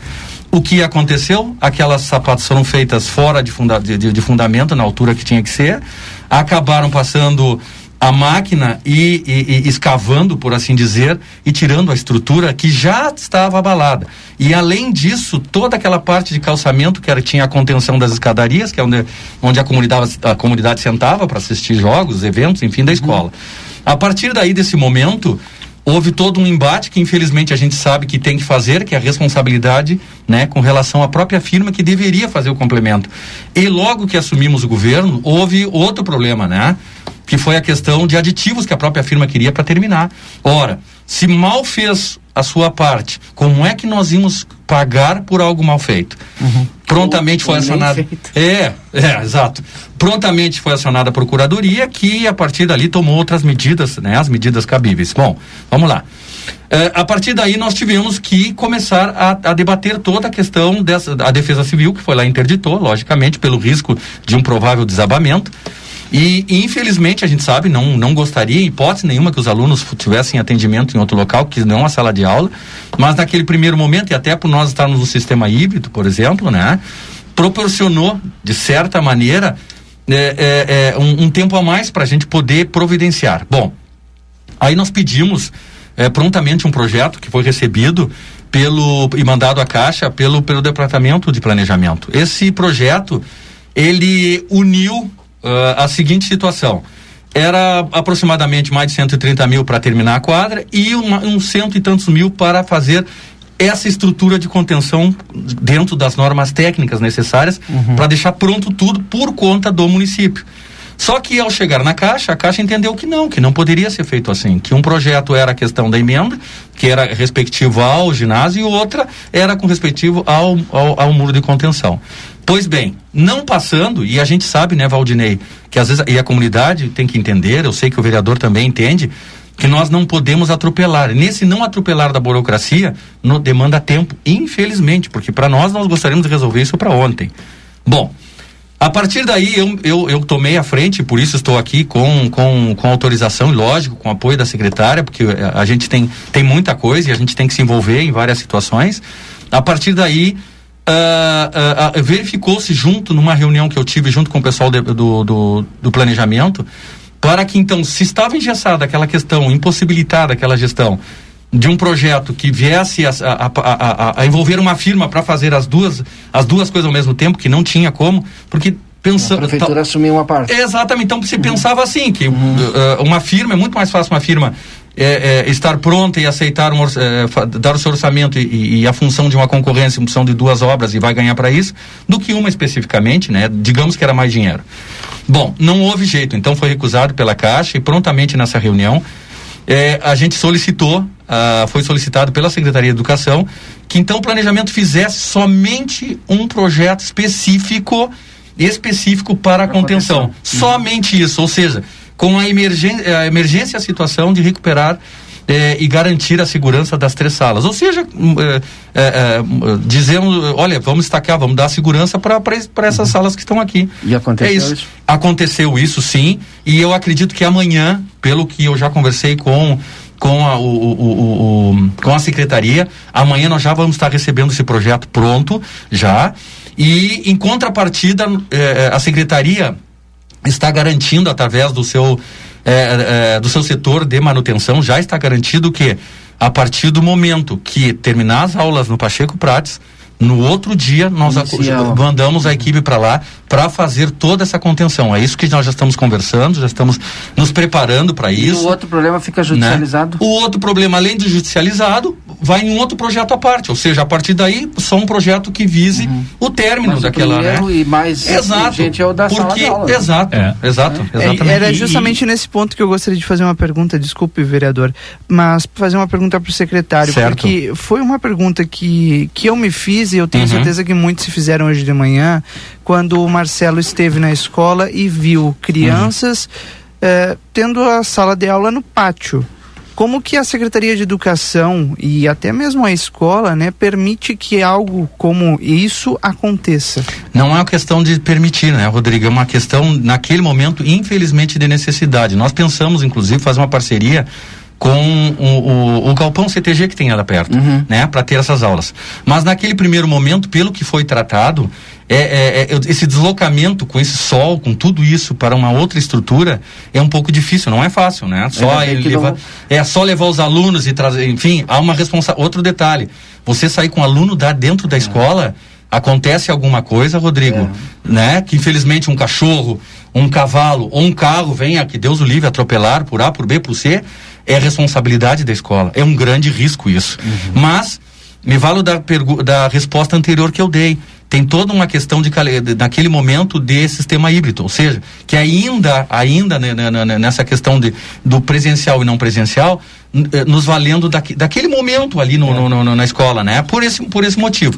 O que aconteceu? Aquelas sapatos foram feitas fora de, funda de, de, fundamento, na altura que tinha que ser, acabaram passando a máquina e, e, e, escavando, por assim dizer, e tirando a estrutura que já estava abalada. E além disso, toda aquela parte de calçamento que era, tinha a contenção das escadarias, que é onde, onde a, comunidade, a comunidade sentava para assistir jogos, eventos, enfim, da escola. A partir daí desse momento, houve todo um embate que infelizmente a gente sabe que tem que fazer, que é a responsabilidade, né, com relação à própria firma que deveria fazer o complemento. E logo que assumimos o governo, houve outro problema, né? Que foi a questão de aditivos que a própria firma queria para terminar. Ora, se mal fez a sua parte, como é que nós íamos pagar por algo mal feito? Uhum. Prontamente foi acionada. É, é, exato. Prontamente foi acionada a procuradoria, que a partir dali tomou outras medidas, né? As medidas cabíveis. Bom, vamos lá. É, a partir daí nós tivemos que começar a, a, debater toda a questão dessa a defesa civil que foi lá interditou, logicamente pelo risco de um provável desabamento. E, infelizmente, a gente sabe, não, não gostaria, em hipótese nenhuma, que os alunos tivessem atendimento em outro local, que não a sala de aula, mas naquele primeiro momento, e até por nós estarmos no sistema híbrido, por exemplo, né, proporcionou, de certa maneira, é, é, é um, um, tempo a mais para a gente poder providenciar. Bom, aí nós pedimos é, prontamente um projeto que foi recebido pelo e mandado à Caixa pelo, pelo Departamento de Planejamento. Esse projeto, ele uniu uh, a seguinte situação. Era aproximadamente mais de 130 mil para terminar a quadra e uns cento e tantos mil para fazer essa estrutura de contenção dentro das normas técnicas necessárias uhum. para deixar pronto tudo por conta do município. Só que ao chegar na Caixa, a Caixa entendeu que não, que não poderia ser feito assim, que um projeto era a questão da emenda, que era respectivo ao ginásio, e outra era com respectivo ao, ao, ao muro de contenção. Pois bem, não passando, e a gente sabe, né, Valdinei, que às vezes, e a comunidade tem que entender, eu sei que o vereador também entende, que nós não podemos atropelar. Nesse não atropelar da burocracia, no, demanda tempo, infelizmente, porque para nós nós gostaríamos de resolver isso para ontem. Bom, a partir daí eu, eu, eu, tomei a frente, por isso estou aqui com, com, com autorização e lógico, com apoio da secretária, porque a, a gente tem, tem muita coisa e a gente tem que se envolver em várias situações. A partir daí uh, uh, uh, verificou-se junto, numa reunião que eu tive junto com o pessoal de, do, do, do, planejamento, para que então, se estava engessada aquela questão, impossibilitada aquela gestão de um projeto que viesse a, a, a, a envolver uma firma para fazer as duas, as duas coisas ao mesmo tempo, que não tinha como, porque pensando. A prefeitura assumiu uma parte. Exatamente. Então se uhum. pensava assim, que uhum. uh, uma firma, é muito mais fácil uma firma é, é, estar pronta e aceitar um, é, dar o seu orçamento e, e a função de uma concorrência em função de duas obras e vai ganhar para isso, do que uma especificamente, né? Digamos que era mais dinheiro. Bom, não houve jeito, então foi recusado pela Caixa e prontamente nessa reunião é, a gente solicitou, ah, foi solicitado pela Secretaria de Educação, que então o planejamento fizesse somente um projeto específico, específico para a contenção. Somente isso, ou seja, com a emergência, a emergência a situação de recuperar eh, e garantir a segurança das três salas. Ou seja, eh, eh, eh, hum, dizemos, olha, vamos destacar, vamos dar segurança para essas salas que estão aqui. E aconteceu é isso. isso? Aconteceu isso sim, e eu acredito que amanhã, pelo que eu já conversei com com a, o, o- o- o- com a secretaria, amanhã nós já vamos estar recebendo esse projeto pronto, já, e em contrapartida, eh, a secretaria está garantindo através do seu eh, eh, do seu setor de manutenção já está garantido que a partir do momento que terminar as aulas no Pacheco Prates no outro dia nós a- mandamos a equipe para lá para fazer toda essa contenção é isso que nós já estamos conversando já estamos nos preparando para E isso o outro problema fica judicializado? né? O outro problema, além de judicializado, vai em um outro projeto à parte. Ou seja, a partir daí, só um projeto que vise o término Mas o daquela, né? primeiro e mais Exato. gente é o da sala Porque, de aula, né? Exato, É. exato, É, exatamente. Era E- justamente nesse ponto que eu gostaria de fazer uma pergunta, desculpe, vereador, mas fazer uma pergunta para o secretário, Certo. porque foi uma pergunta que, que eu me fiz e eu tenho Uhum. certeza que muitos se fizeram hoje de manhã, quando o Marcelo esteve na escola e viu crianças eh, tendo a sala de aula no pátio. Como que a Secretaria de Educação e até mesmo a escola, né, permite que algo como isso aconteça? Não é uma questão de permitir, né, Rodrigo? É uma questão, naquele momento, infelizmente, de necessidade. Nós pensamos, inclusive, fazer uma parceria com o, o, o galpão CTG que tem lá perto, né, para ter essas aulas. Mas naquele primeiro momento, pelo que foi tratado, é, é- é- esse deslocamento com esse sol, com tudo isso para uma outra estrutura, é um pouco difícil, não é fácil, né? Só ele que não- levar, é só levar os alunos e trazer, enfim, há uma responsabilidade. Outro detalhe, você sair com aluno da dentro da escola, acontece alguma coisa, Rodrigo, né? Que infelizmente um cachorro, um cavalo ou um carro venha, que Deus o livre, atropelar por A, por B, por C, é responsabilidade da escola. É um grande risco isso. Mas me valo da, da resposta anterior que eu dei. Tem toda uma questão de, naquele momento de sistema híbrido, ou seja, que ainda, ainda né, né, né, nessa questão de, do presencial e não presencial, eh, nos valendo daque- daquele momento ali no, no- no- na escola, né? Por esse, por esse motivo.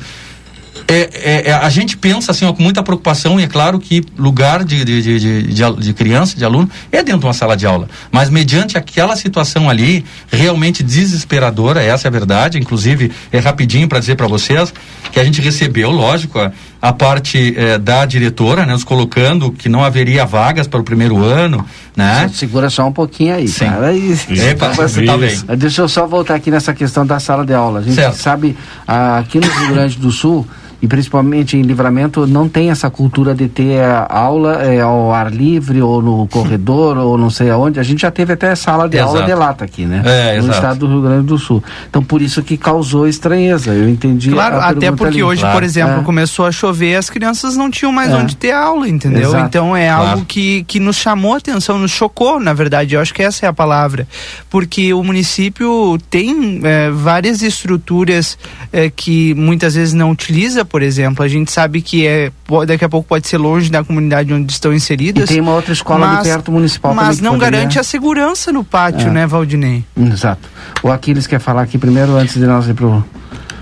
É, é, é, a gente pensa assim ó, com muita preocupação e é claro que lugar de, de, de, de, de criança, de aluno, é dentro de uma sala de aula. Mas mediante aquela situação ali, realmente desesperadora, essa é a verdade. Inclusive, é rapidinho para dizer para vocês que a gente recebeu, lógico, a, a parte eh, da diretora, né, nos colocando que não haveria vagas para o primeiro ano, né? Segura só um pouquinho aí, Sim. cara. Epa, você tá bem. Deixa eu só voltar aqui nessa questão da sala de aula. A gente Certo. sabe, ah, aqui no Rio Grande do Sul, e principalmente em livramento, não tem essa cultura de ter a aula é, ao ar livre, ou no corredor, ou não sei aonde. A gente já teve até sala de Exato. aula de lata aqui, né? É, no exato. estado do Rio Grande do Sul. Então, por isso que causou estranheza. Eu entendi. Claro, a até porque ali. hoje, Claro. por exemplo, É. começou a chover, as crianças não tinham mais É. onde ter aula, entendeu? Exato. Então é Claro. algo que, que nos chamou a atenção, nos chocou, na verdade. Eu acho que essa é a palavra. Porque o município tem é, várias estruturas é, que muitas vezes não utiliza, por exemplo. A gente sabe que é, daqui a pouco pode ser longe da comunidade onde estão inseridas. E tem uma outra escola ali perto municipal Mas não poderia- garante a segurança no pátio, É. né, Valdinei? Exato. O Aquiles quer falar aqui primeiro, antes de nós ir pro,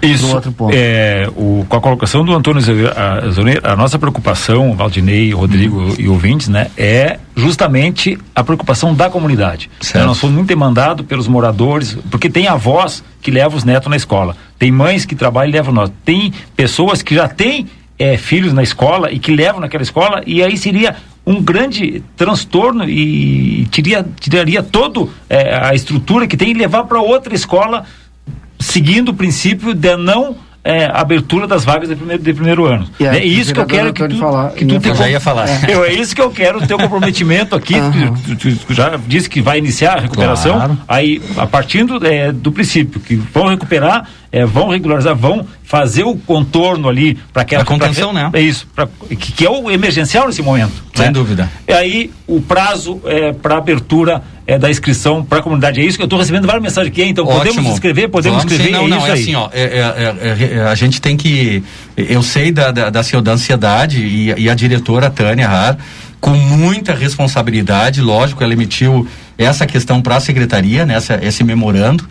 Isso. outro ponto. É, o, com a colocação do Antônio Zone- a, a nossa preocupação, Valdinei, Rodrigo e ouvintes, né, é justamente a preocupação da comunidade. Nós fomos muito demandados pelos moradores, porque tem avós que levam os netos na escola, tem mães que trabalham e levam nós, tem pessoas que já têm é, filhos na escola e que levam naquela escola, e aí seria um grande transtorno e tiraria, tiraria todo é, a estrutura que tem e levar para outra escola seguindo o princípio de não é, abertura das vagas de primeiro, de primeiro ano. E é isso que eu quero que tu, falar- que tu te Já ia falar. Eu, é isso que eu quero, o teu comprometimento aqui. tu, tu- tu já disse que vai iniciar a recuperação. Claro. Aí, a partir do, é, do princípio que vão recuperar, é, vão regularizar, vão fazer o contorno ali para aquela A contenção, pra- né? É isso, pra, que, que é o emergencial nesse momento. Sem né? dúvida. E aí o prazo é, para abertura é, da inscrição para a comunidade. É isso que eu estou recebendo várias mensagens aqui, então Ótimo. podemos inscrever, podemos Vamos, inscrever. sim, não, é não, isso é aí. assim, ó, é- é- é- é- a gente tem que, eu sei da, da, da, da ansiedade e, e a diretora Tânia Har, com muita responsabilidade, lógico, ela emitiu essa questão para a secretaria, né, essa- esse memorando,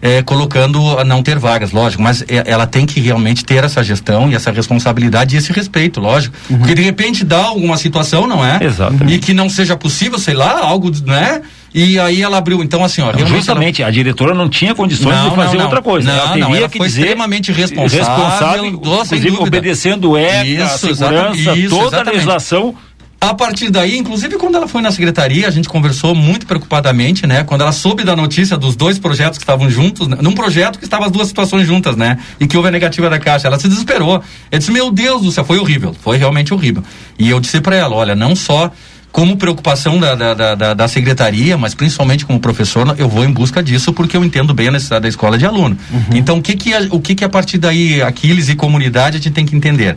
é, colocando a não ter vagas, lógico, mas é- ela tem que realmente ter essa gestão e essa responsabilidade e esse respeito, lógico. Porque de repente dá alguma situação, não é? Exatamente. E que não seja possível, sei lá, algo, né? E aí ela abriu, então assim, ó, Não, realmente ela- justamente, a diretora não tinha condições Não, de fazer não, não. outra coisa. Não, ela não, teria ela que foi dizer extremamente responsável, responsável, oh, inclusive dúvida. obedecendo o ECA, a Isso, segurança, exatamente, isso, toda a exatamente. legislação. A partir daí, inclusive quando ela foi na secretaria, a gente conversou muito preocupadamente, né? Quando ela soube da notícia dos dois projetos que estavam juntos, né? num projeto que estavam as duas situações juntas, né? E que houve a negativa da Caixa, ela se desesperou. Eu disse, meu Deus do céu, foi horrível, foi realmente horrível. E eu disse para ela, olha, não só como preocupação da, da, da, da- secretaria, mas principalmente como professor, eu vou em busca disso porque eu entendo bem a necessidade da escola de aluno. Então, o que que, a- o que que a partir daí, Aquiles e comunidade, a gente tem que entender?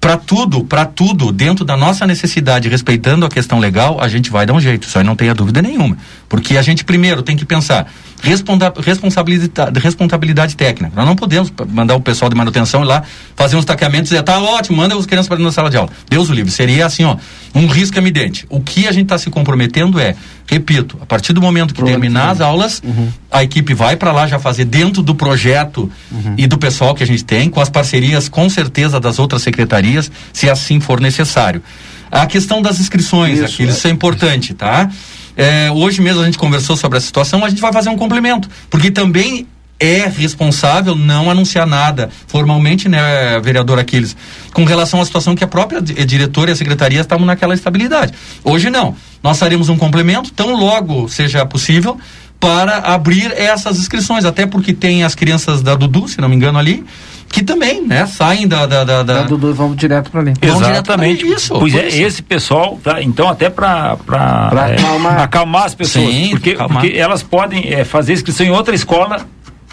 Para tudo, para tudo, dentro da nossa necessidade, respeitando a questão legal, a gente vai dar um jeito, isso aí não tenha dúvida nenhuma. Porque a gente primeiro tem que pensar responda, responsabilidade, responsabilidade técnica. Nós não podemos mandar o pessoal de manutenção ir lá fazer uns taqueamentos e dizer, tá ótimo, manda as crianças para dentro da sala de aula. Deus o livre, seria assim, ó, um risco evidente. O que a gente está se comprometendo é, repito, a partir do momento que terminar as aulas, a equipe vai para lá já fazer dentro do projeto e do pessoal que a gente tem, com as parcerias com certeza das outras secretarias, se assim for necessário. A questão das inscrições, Isso, aqui, isso é. é importante, tá? É, hoje mesmo a gente conversou sobre a situação, a gente vai fazer um complemento, porque também é responsável não anunciar nada formalmente, né, vereador Aquiles, com relação à situação que a própria di- diretora e a secretaria estavam naquela estabilidade. Hoje não. Nós faremos um complemento, tão logo seja possível, para abrir essas inscrições, até porque tem as crianças da Dudu, se não me engano ali, que também, né, saem da da, da, da... Da Dudu, vamos direto para ali. Pra Exatamente. ali, isso, pois é, isso. esse pessoal, tá? então até para Pra acalmar. acalmar as pessoas, Sim, porque, acalmar. porque elas podem é, fazer inscrição em outra escola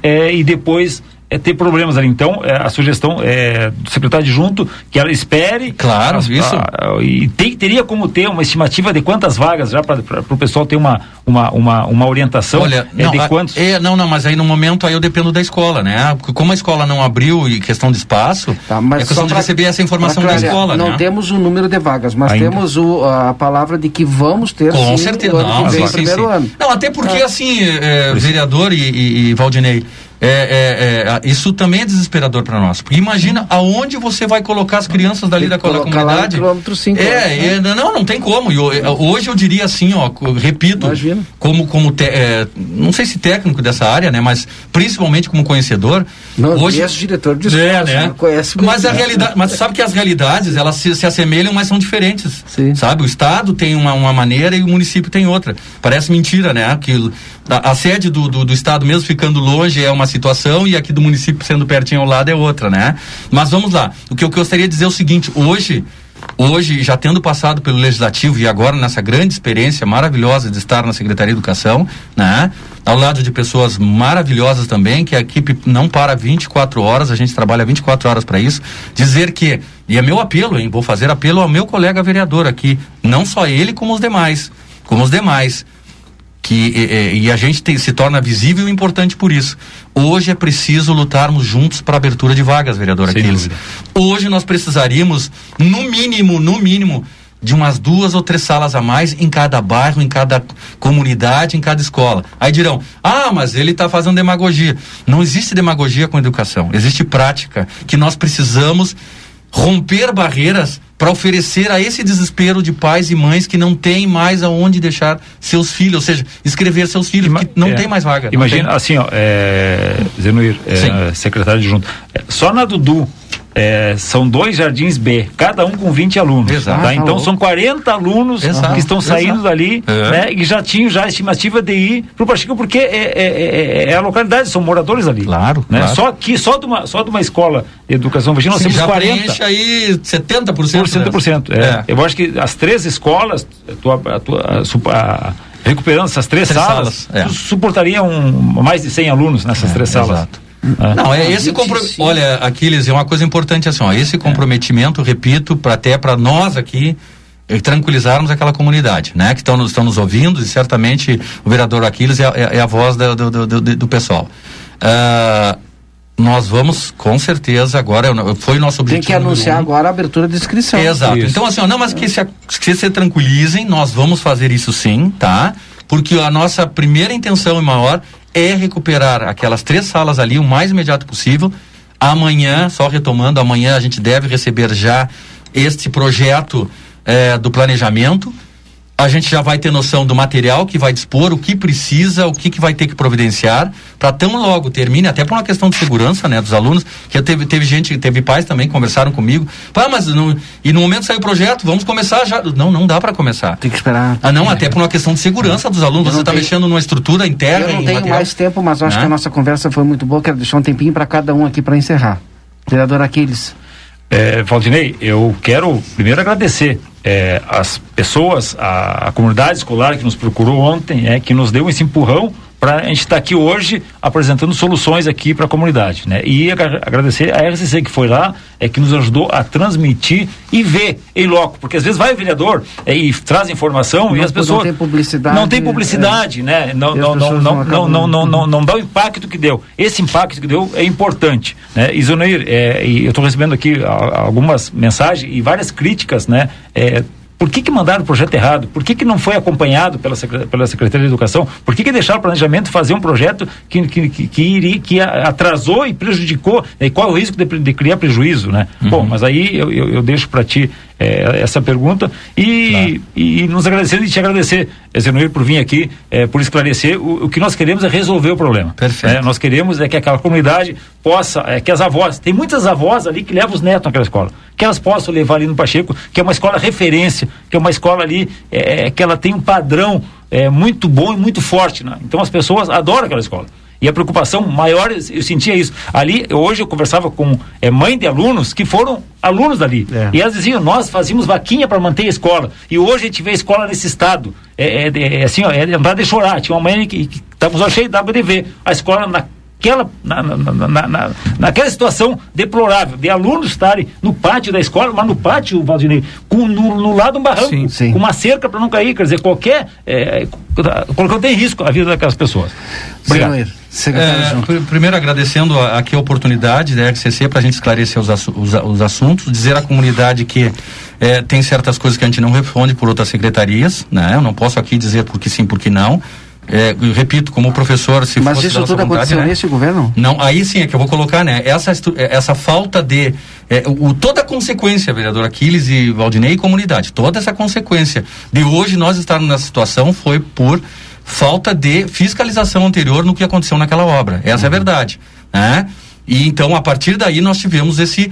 é, e depois é, ter problemas ali. Então, é, a sugestão é, do secretário adjunto que ela espere. Claro, as- isso. a- e tem- teria como ter uma estimativa de quantas vagas já para o pessoal ter uma, uma, uma, uma orientação Olha, é, não, de quantos. é, não, não, mas aí no momento aí eu dependo da escola, né? Como a escola não abriu e questão de espaço, Tá, mas é questão só de pra- receber essa informação pra da escola, Não né? temos o número de vagas, mas Ainda. temos o, a palavra de que vamos ter Com sim, certeza, o ano não, que vem, sim, sim, primeiro sim. ano. Não, até porque Ah. assim, é, vereador e, e, e Valdinei, é, é, é, isso também é desesperador para nós. Porque imagina aonde você vai colocar as crianças dali no comunidade. quilômetro cinco, é, né? é, não, não tem como. Eu- hoje eu diria assim, ó, repito, como, como te- é, não sei se técnico dessa área, né, mas principalmente como conhecedor. Não, hoje esse diretor de é, escola, né? conhece Mas a né? realidade, mas sabe que as realidades elas se, se assemelham, mas são diferentes. Sabe? O estado tem uma, uma maneira e o município tem outra. Parece mentira, né? Que a, a sede do, do, do estado mesmo ficando longe é uma situação e aqui do município sendo pertinho ao lado é outra, né? Mas vamos lá. O que eu gostaria de dizer é o seguinte: hoje Hoje, já tendo passado pelo Legislativo e agora nessa grande experiência maravilhosa de estar na Secretaria de Educação, né? Ao lado de pessoas maravilhosas também, que a equipe não para 24 horas, a gente trabalha 24 horas para isso. Dizer que, e é meu apelo, hein? Vou fazer apelo ao meu colega vereador aqui, não só ele, como os demais. Como os demais que e, e- a gente tem- se torna visível e importante por isso. Hoje é preciso lutarmos juntos para abertura de vagas, vereador Sem Aquiles. dúvida. Hoje nós precisaríamos, no mínimo, no mínimo, de umas duas ou três salas a mais em cada bairro, em cada comunidade, em cada escola. Aí dirão, ah, mas ele está fazendo demagogia. Não existe demagogia com educação, existe prática que nós precisamos romper barreiras para oferecer a esse desespero de pais e mães que não têm mais aonde deixar seus filhos, ou seja, escrever seus filhos, porque não É. tem mais vaga. Imagina, assim, ó, é, Zenuir, é, secretário de junto. É, só na Dudu. É, são dois jardins B, cada um com 20 alunos. Exato. tá? Ah, Então são 40 alunos Exato, que estão saindo exato. dali É. né, e já tinham já a estimativa de ir para o Pacheco, porque é, é- é- é a localidade, são moradores ali. Claro. Né? claro. Só que só de uma, só de uma escola de educação infantil nós Sim, temos já 40. preenche aí 70%. Por 100%. É. É. Eu acho que as três escolas, a tua, a tua- a a- recuperando essas três, Três salas, salas, é. tu suportariam mais de 100 alunos nessas três salas. Exato. Não, é esse comprometimento. Olha, Aquiles, é uma coisa importante assim, ó, esse comprometimento, repito, pra, até para nós aqui, eh, tranquilizarmos aquela comunidade, né? Que estão nos, estão nos ouvindo e certamente o vereador Aquiles é, é, é a voz do, do, do, do pessoal. Uh, nós vamos, com certeza, agora foi o nosso objetivo. Tem que anunciar agora a abertura de inscrição. Exato. Isso. Então, assim, ó, não, mas que se, que se tranquilizem, nós vamos fazer isso sim, tá? Porque a nossa primeira intenção e maior é recuperar aquelas três salas ali o mais imediato possível. Amanhã, só retomando, amanhã a gente deve receber já este projeto eh, do planejamento a gente já vai ter noção do material que vai dispor, o que precisa, o que, que vai ter que providenciar, para tão logo termine, até por uma questão de segurança, né, dos alunos, que teve, teve gente, teve pais também que conversaram comigo, ah, mas e no momento saiu o projeto, vamos começar já, não, não dá para começar. Tem que esperar. Ah, não, até por uma questão de segurança dos alunos, você está mexendo numa estrutura interna. Eu não tenho material. mais tempo, mas acho né? que a nossa conversa foi muito boa, quero deixar um tempinho para cada um aqui para encerrar. Vereador Aquiles. É, Valdinei, eu quero primeiro agradecer é, as pessoas, a, a, comunidade escolar que nos procurou ontem, é, que nos deu esse empurrão para a gente estar tá aqui hoje apresentando soluções aqui para a comunidade, né? E agradecer a RCC que foi lá, é que nos ajudou a transmitir e ver em loco, porque às vezes vai o vereador é, e traz informação não, e as pessoas não tem publicidade, não tem publicidade, é, né? Não não não não, não, não, não, não, não, dá o impacto que deu. Esse impacto que deu é importante, né? Isoneir, é, eu estou recebendo aqui algumas mensagens e várias críticas, né? É, por que, que mandaram o projeto errado? Por que, que não foi acompanhado pela, pela Secretaria de Educação? Por que, que deixaram o planejamento fazer um projeto que, que, que, que, iria, que atrasou e prejudicou? E qual é o risco de, de criar prejuízo, né? Uhum. Bom, mas aí eu, eu, eu deixo para ti é, essa pergunta e, claro. e, nos agradecendo e te agradecer, Zenoir, por vir aqui, é, por esclarecer. O, o, que nós queremos é resolver o problema. Perfeito. É, nós queremos é que aquela comunidade possa, é, que as avós, tem muitas avós ali que levam os netos naquela escola, que elas possam levar ali no Pacheco, que é uma escola referência, que é uma escola ali é, que ela tem um padrão é, muito bom e muito forte. Né? Então as pessoas adoram aquela escola. E a preocupação maior, eu sentia isso. Ali, hoje eu conversava com é, mãe de alunos que foram alunos dali. É. E elas diziam, nós fazíamos vaquinha para manter a escola. E hoje a gente vê a escola nesse estado. É, é, é assim, ó, é lembrar de chorar. Tinha uma mãe que estávamos cheio de ver a escola na naquela, na, na, na, na, naquela situação deplorável de alunos estarem no pátio da escola, mas no pátio, Valdinei, com, no, no lado um barranco, sim, sim. com uma cerca para não cair, quer dizer, qualquer. É, colocando em risco a vida daquelas pessoas. Obrigado. É, primeiro agradecendo aqui a oportunidade da RCC para a gente esclarecer os, os, os, assuntos, dizer à comunidade que é, tem certas coisas que a gente não responde por outras secretarias, né? Eu não posso aqui dizer porque sim, porque não. É, repito, como professor, se Mas isso tudo vontade, aconteceu né? nesse governo? Não, aí sim é que eu vou colocar, né? Essa, é, essa falta de. É, o, toda a consequência, vereador Aquiles e Valdinei e comunidade, toda essa consequência de hoje nós estarmos nessa situação foi por falta de fiscalização anterior no que aconteceu naquela obra. Essa uhum. é a uhum. verdade. Né? E então, a partir daí, nós tivemos esse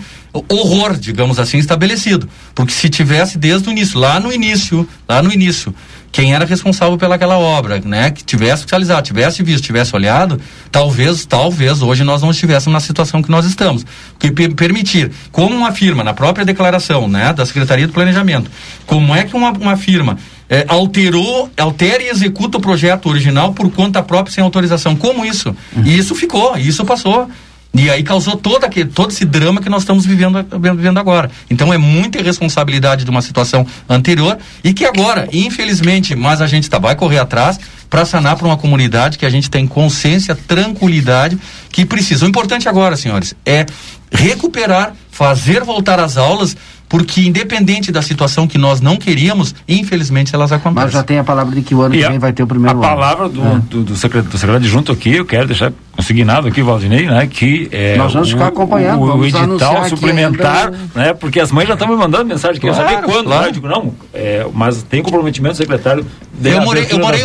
horror, digamos assim, estabelecido. Porque se tivesse desde o início, lá no início, lá no início, quem era responsável pelaquela obra, né? Que tivesse fiscalizado, tivesse visto, tivesse olhado, talvez, talvez hoje nós não estivéssemos na situação que nós estamos. Que permitir, como uma firma, na própria declaração, né, da Secretaria do Planejamento, como é que uma, uma firma é, alterou, altera e executa o projeto original por conta própria sem autorização? Como isso? E isso ficou, isso passou. E aí causou todo, aquele, todo esse drama que nós estamos vivendo, vivendo agora. Então é muita irresponsabilidade de uma situação anterior e que agora, infelizmente, mas a gente tá, vai correr atrás para sanar para uma comunidade que a gente tem consciência, tranquilidade que precisa. O importante agora, senhores, é recuperar, fazer voltar as aulas porque independente da situação que nós não queríamos, infelizmente elas acontecem. Mas já tem a palavra de que o ano e que vem vai ter o primeiro a ano. A palavra do, é. do, do, secretário, do secretário adjunto aqui, eu quero deixar consignado aqui, Valdinei, né, que é, nós vamos o, ficar acompanhando, o, o edital suplementar, né, porque as mães já estão me mandando mensagem, que claro, eu saber quando, claro. né, eu digo, não, é, mas tem comprometimento do secretário. Eu morei, eu morei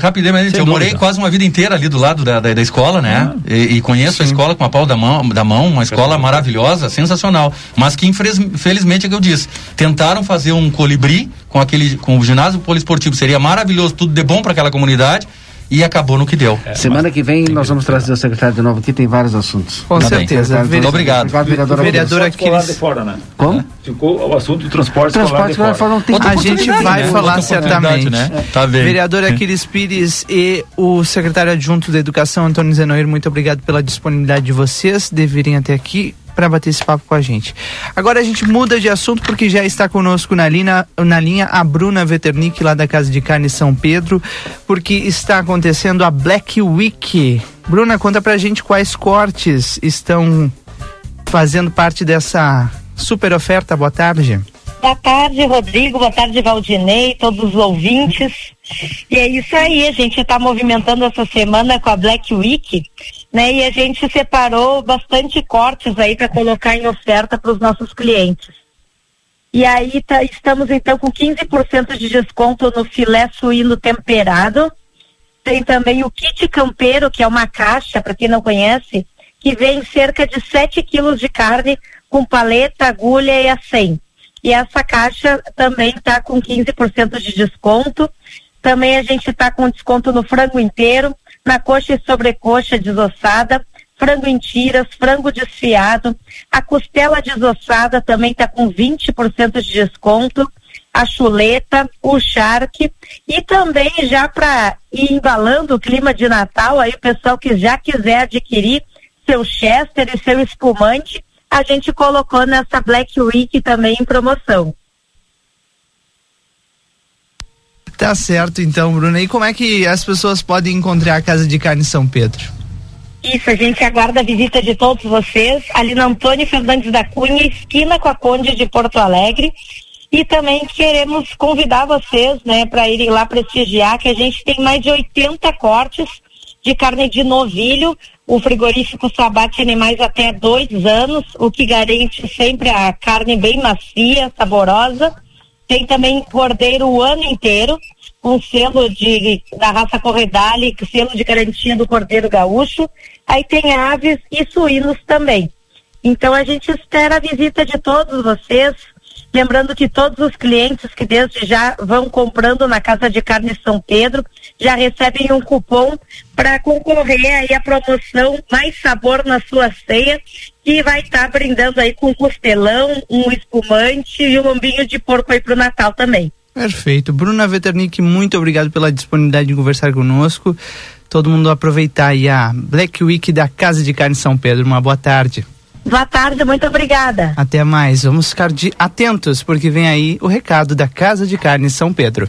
rapidamente, eu morei quase uma vida inteira ali do lado da, da, da escola, né, ah, e, e, conheço sim. a escola com a pau da mão, da mão uma escola maravilhosa, sensacional, mas que infelizmente é que eu disse, tentaram fazer um colibri com aquele com o ginásio poliesportivo, seria maravilhoso, tudo de bom para aquela comunidade e acabou no que deu. É, Semana que vem nós vamos trazer o secretário de novo aqui, tem vários assuntos. Com tá certeza. Muito obrigado. Obrigado, vereador. Vereador aqui. De fora, né? Como? Ficou o assunto do transporte, transporte escolar de fora. Não tem a gente vai né? falar certamente. Né? É. Tá vendo. Vereador Aquiles Pires e o secretário adjunto da Educação, Antônio Zenoir, muito obrigado pela disponibilidade de vocês de virem até aqui para bater esse papo com a gente. Agora a gente muda de assunto porque já está conosco na linha, na linha a Bruna Veternick, lá da Casa de Carne São Pedro, porque está acontecendo a Black Week. Bruna, conta pra gente quais cortes estão fazendo parte dessa super oferta. Boa tarde. Boa tarde, Rodrigo. Boa tarde, Valdinei, todos os ouvintes. E é isso aí, a gente está movimentando essa semana com a Black Week, né? E a gente separou bastante cortes aí para colocar em oferta para os nossos clientes. E aí tá, estamos então com 15% de desconto no filé suíno temperado. Tem também o kit campeiro, que é uma caixa, para quem não conhece, que vem cerca de 7 quilos de carne com paleta, agulha e a 100. E essa caixa também está com 15% de desconto. Também a gente está com desconto no frango inteiro, na coxa e sobrecoxa desossada, frango em tiras, frango desfiado. A costela desossada também está com 20% de desconto. A chuleta, o charque e também já para ir embalando o clima de Natal, aí o pessoal que já quiser adquirir seu Chester e seu espumante, a gente colocou nessa Black Week também em promoção. Tá certo então, Bruna. E como é que as pessoas podem encontrar a Casa de Carne São Pedro? Isso, a gente aguarda a visita de todos vocês ali na Antônio Fernandes da Cunha, esquina com a Conde de Porto Alegre. E também queremos convidar vocês, né, para irem lá prestigiar, que a gente tem mais de 80 cortes de carne de novilho. O frigorífico só abate animais até dois anos, o que garante sempre a carne bem macia, saborosa. Tem também cordeiro o ano inteiro, com selo de, da raça Corredale, selo de garantia do cordeiro gaúcho. Aí tem aves e suínos também. Então a gente espera a visita de todos vocês Lembrando que todos os clientes que desde já vão comprando na Casa de Carne São Pedro já recebem um cupom para concorrer aí à promoção Mais Sabor na sua ceia, que vai estar tá brindando aí com costelão, um espumante e um lombinho de porco aí para o Natal também. Perfeito. Bruna Veternick, muito obrigado pela disponibilidade de conversar conosco. Todo mundo aproveitar aí a Black Week da Casa de Carne São Pedro. Uma boa tarde. Boa tarde, muito obrigada. Até mais. Vamos ficar de atentos porque vem aí o recado da Casa de Carne São Pedro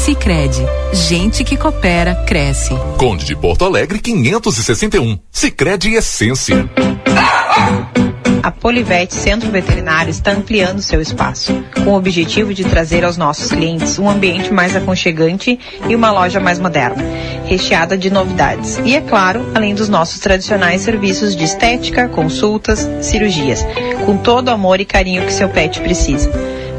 Sicredi, gente que coopera cresce. Conde de Porto Alegre 561. Sicredi Essência. A Polivete Centro Veterinário está ampliando seu espaço, com o objetivo de trazer aos nossos clientes um ambiente mais aconchegante e uma loja mais moderna, recheada de novidades. E é claro, além dos nossos tradicionais serviços de estética, consultas, cirurgias, com todo o amor e carinho que seu pet precisa.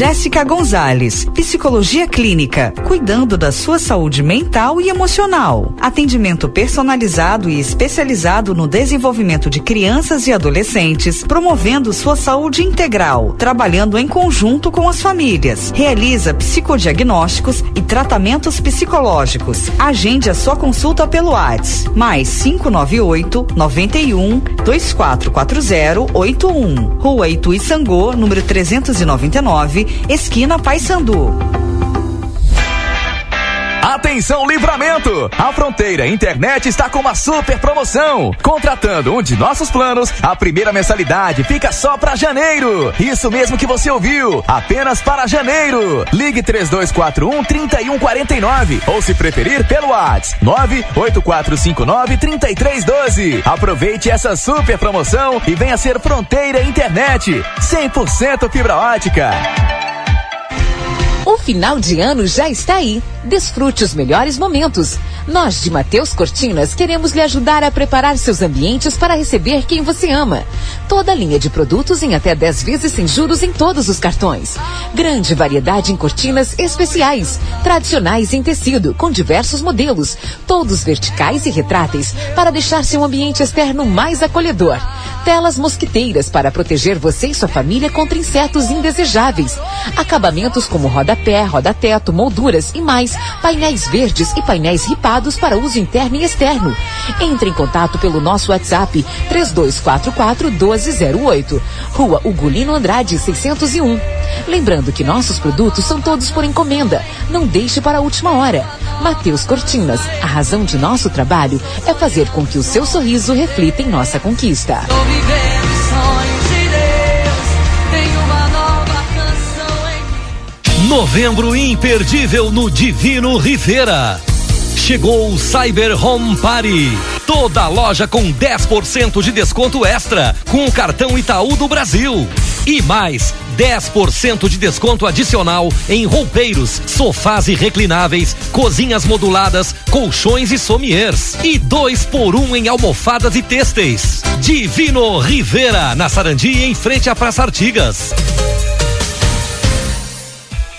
Jéssica Gonzalez, Psicologia Clínica, cuidando da sua saúde mental e emocional. Atendimento personalizado e especializado no desenvolvimento de crianças e adolescentes, promovendo sua saúde integral, trabalhando em conjunto com as famílias. Realiza psicodiagnósticos e tratamentos psicológicos. Agende a sua consulta pelo WhatsApp. Mais 598 91 2440 81. Rua Ituiçangô, número 399 esquina Paysandu. Atenção Livramento! A Fronteira Internet está com uma super promoção. Contratando um de nossos planos, a primeira mensalidade fica só para janeiro. Isso mesmo que você ouviu, apenas para janeiro. Ligue 3241 3149 ou se preferir pelo WhatsApp 98459 3312. Aproveite essa super promoção e venha ser Fronteira Internet 100% fibra ótica. O final de ano já está aí. Desfrute os melhores momentos. Nós de Mateus Cortinas queremos lhe ajudar a preparar seus ambientes para receber quem você ama. Toda a linha de produtos em até 10 vezes sem juros em todos os cartões. Grande variedade em cortinas especiais, tradicionais em tecido, com diversos modelos, todos verticais e retráteis, para deixar seu ambiente externo mais acolhedor. Telas mosquiteiras para proteger você e sua família contra insetos indesejáveis. Acabamentos como rodapé, roda-teto, molduras e mais painéis verdes e painéis ripados para uso interno e externo. Entre em contato pelo nosso WhatsApp 3244 1208, Rua Ugolino Andrade 601. Lembrando que nossos produtos são todos por encomenda. Não deixe para a última hora. Mateus Cortinas, a razão de nosso trabalho é fazer com que o seu sorriso reflita em nossa conquista. Novembro imperdível no Divino Rivera. Chegou o Cyber Home Party. Toda loja com 10% de desconto extra com o cartão Itaú do Brasil. E mais 10% de desconto adicional em roupeiros, sofás e reclináveis, cozinhas moduladas, colchões e sommiers. E dois por um em almofadas e têxteis. Divino Rivera, na Sarandi, em frente à Praça Artigas.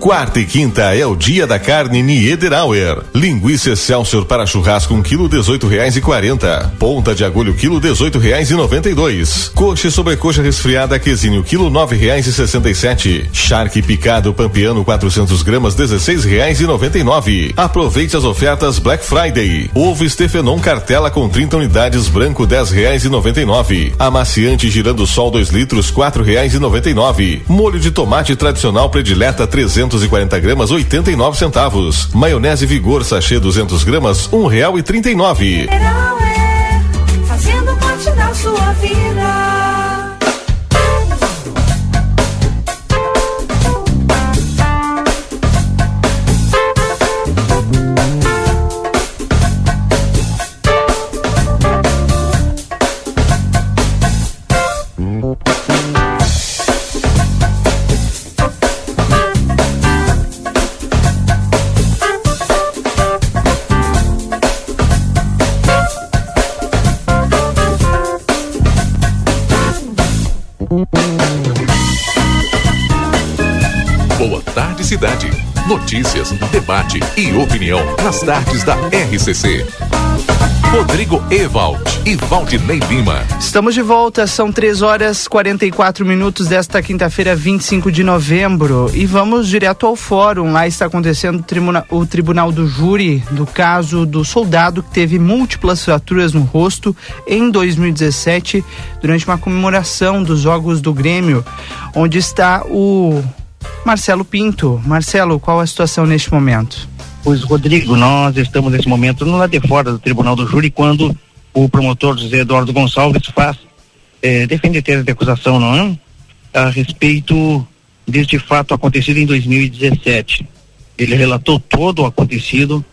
Quarta e quinta é o dia da carne Niederauer. Linguiça Excelsior para churrasco um quilo dezoito reais e quarenta. Ponta de agulho quilo dezoito reais e noventa e dois. Coxa e sobrecoxa resfriada quesinho quilo nove reais e sessenta e sete. Charque picado pampeano 400 gramas dezesseis reais e noventa e nove. Aproveite as ofertas Black Friday. Ovo Stefenon cartela com 30 unidades branco dez reais e noventa e nove. Amaciante girando sol 2 litros quatro reais e noventa e nove. Molho de tomate tradicional predileta 300 240 gramas, 89 centavos. Maionese Vigor sachê 200 gramas, um real e trinta e nove. Fazendo parte da sua vida. Notícias, debate e opinião nas tardes da RCC. Rodrigo Evald e Valdinei Lima. Estamos de volta, são 3 horas 44 minutos desta quinta-feira, 25 de novembro. E vamos direto ao fórum. Lá está acontecendo o tribunal, o tribunal do júri do caso do soldado que teve múltiplas fraturas no rosto em 2017, durante uma comemoração dos Jogos do Grêmio, onde está o Marcelo Pinto. Marcelo, qual a situação neste momento? Pois, Rodrigo, nós estamos nesse momento no lado de fora do Tribunal do Júri quando o promotor José Eduardo Gonçalves faz, eh, defende tese de acusação, não é? A respeito deste fato acontecido em 2017. Ele relatou todo o acontecido,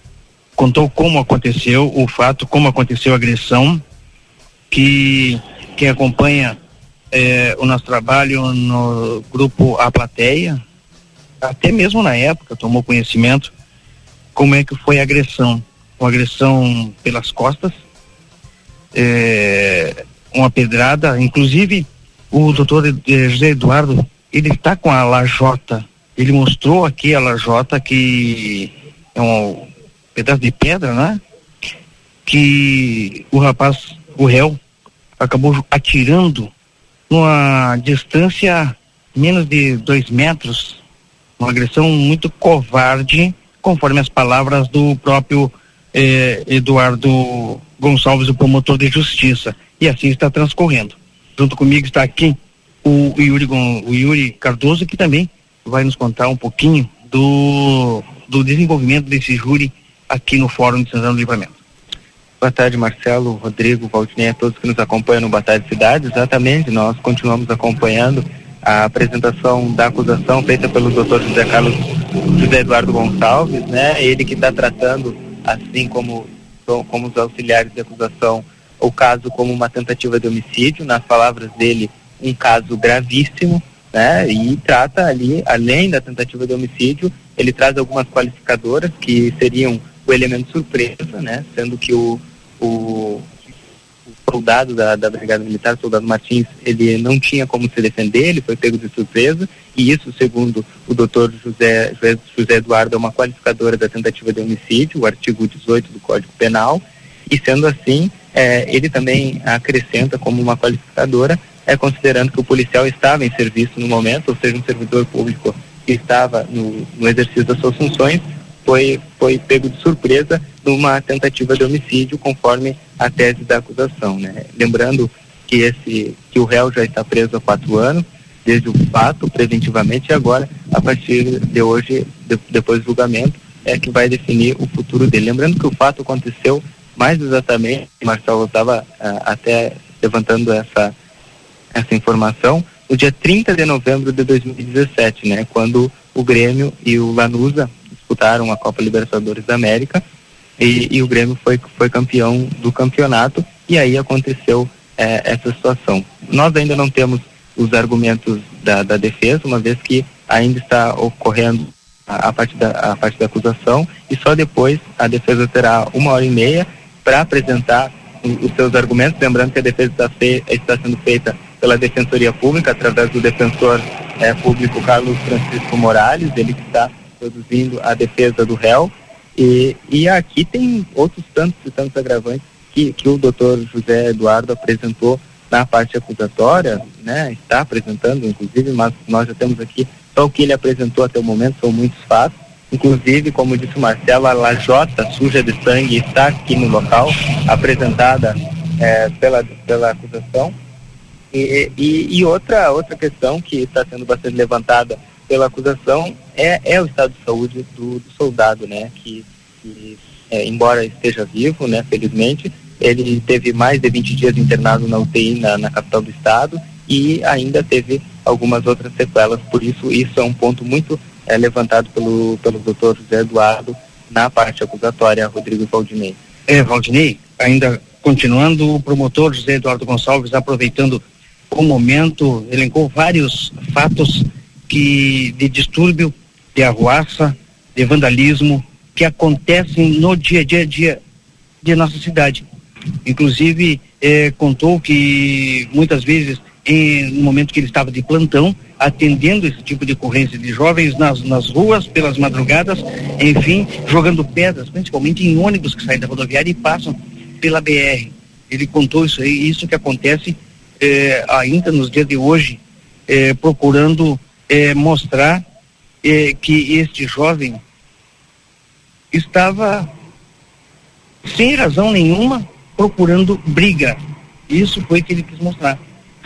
contou como aconteceu o fato, como aconteceu a agressão, que quem acompanha eh, o nosso trabalho no grupo A Plateia, até mesmo na época tomou conhecimento como é que foi a agressão. Uma agressão pelas costas, é, uma pedrada, inclusive o doutor José Eduardo, ele está com a lajota, ele mostrou aqui a lajota que é um pedaço de pedra, né? Que o rapaz, o réu, acabou atirando numa distância menos de dois metros, uma agressão muito covarde, conforme as palavras do próprio eh, Eduardo Gonçalves, o promotor de justiça. E assim está transcorrendo. Junto comigo está aqui o Yuri, o Yuri Cardoso, que também vai nos contar um pouquinho do, do desenvolvimento desse júri aqui no Fórum de Santana do Livramento. Boa tarde, Marcelo, Rodrigo, Valdinei, a todos que nos acompanham no Boa Tarde Cidade. Exatamente, nós continuamos acompanhando a apresentação da acusação feita pelo Dr. José Carlos José Eduardo Gonçalves, né? Ele que está tratando, assim como, como os auxiliares de acusação, o caso como uma tentativa de homicídio, nas palavras dele, um caso gravíssimo, né? E trata ali, além da tentativa de homicídio, ele traz algumas qualificadoras que seriam o elemento surpresa, né? Sendo que o, o soldado da, da Brigada Militar, o soldado Martins, ele não tinha como se defender, ele foi pego de surpresa, e isso, segundo o doutor José, José Eduardo, é uma qualificadora da tentativa de homicídio, o artigo 18 do Código Penal, e sendo assim, é, ele também acrescenta como uma qualificadora, é considerando que o policial estava em serviço no momento, ou seja, um servidor público que estava no, no exercício das suas funções, foi, foi pego de surpresa numa tentativa de homicídio, conforme a tese da acusação. Né? Lembrando que, esse, que o réu já está preso há quatro anos, desde o fato, preventivamente, e agora, a partir de hoje, de, depois do julgamento, é que vai definir o futuro dele. Lembrando que o fato aconteceu mais exatamente, Marcelo estava uh, até levantando essa, essa informação, no dia 30 de novembro de 2017, né, quando o Grêmio e o Lanusa disputaram a Copa Libertadores da América. E, e o Grêmio foi, foi campeão do campeonato. E aí aconteceu é, essa situação. Nós ainda não temos os argumentos da, da defesa, uma vez que ainda está ocorrendo a, a, parte da, a parte da acusação. E só depois a defesa terá uma hora e meia para apresentar os seus argumentos, lembrando que a defesa está, fe, está sendo feita pela Defensoria Pública, através do defensor é, público Carlos Francisco Morales, ele que está produzindo a defesa do réu. E, e aqui tem outros tantos e tantos agravantes que, que o doutor José Eduardo apresentou na parte acusatória, né, está apresentando, inclusive, mas nós já temos aqui só o que ele apresentou até o momento, são muitos fatos. Inclusive, como disse o Marcelo, a lajota suja de sangue está aqui no local, apresentada é, pela, pela acusação. E, e, e, outra, outra questão que está sendo bastante levantada pela acusação é, é o estado de saúde do, do soldado, né? Que, que é, embora esteja vivo, né? Felizmente, ele teve mais de 20 dias internado na UTI na, na capital do estado e ainda teve algumas outras sequelas. Por isso, isso é um ponto muito é, levantado pelo, pelo doutor José Eduardo na parte acusatória, Rodrigo Valdinei. É, Valdinei, ainda continuando, o promotor José Eduardo Gonçalves, aproveitando o momento, elencou vários fatos que de distúrbio, de arruaça, de vandalismo que acontecem no dia a dia, dia de nossa cidade. Inclusive, eh, contou que muitas vezes em, no momento que ele estava de plantão, atendendo esse tipo de ocorrência de jovens nas, nas ruas, pelas madrugadas, enfim, jogando pedras, principalmente em ônibus que saem da rodoviária e passam pela BR. Ele contou isso aí, isso que acontece eh, ainda nos dias de hoje, eh, procurando eh, mostrar eh, que este jovem estava sem razão nenhuma procurando briga. Isso foi que ele quis mostrar.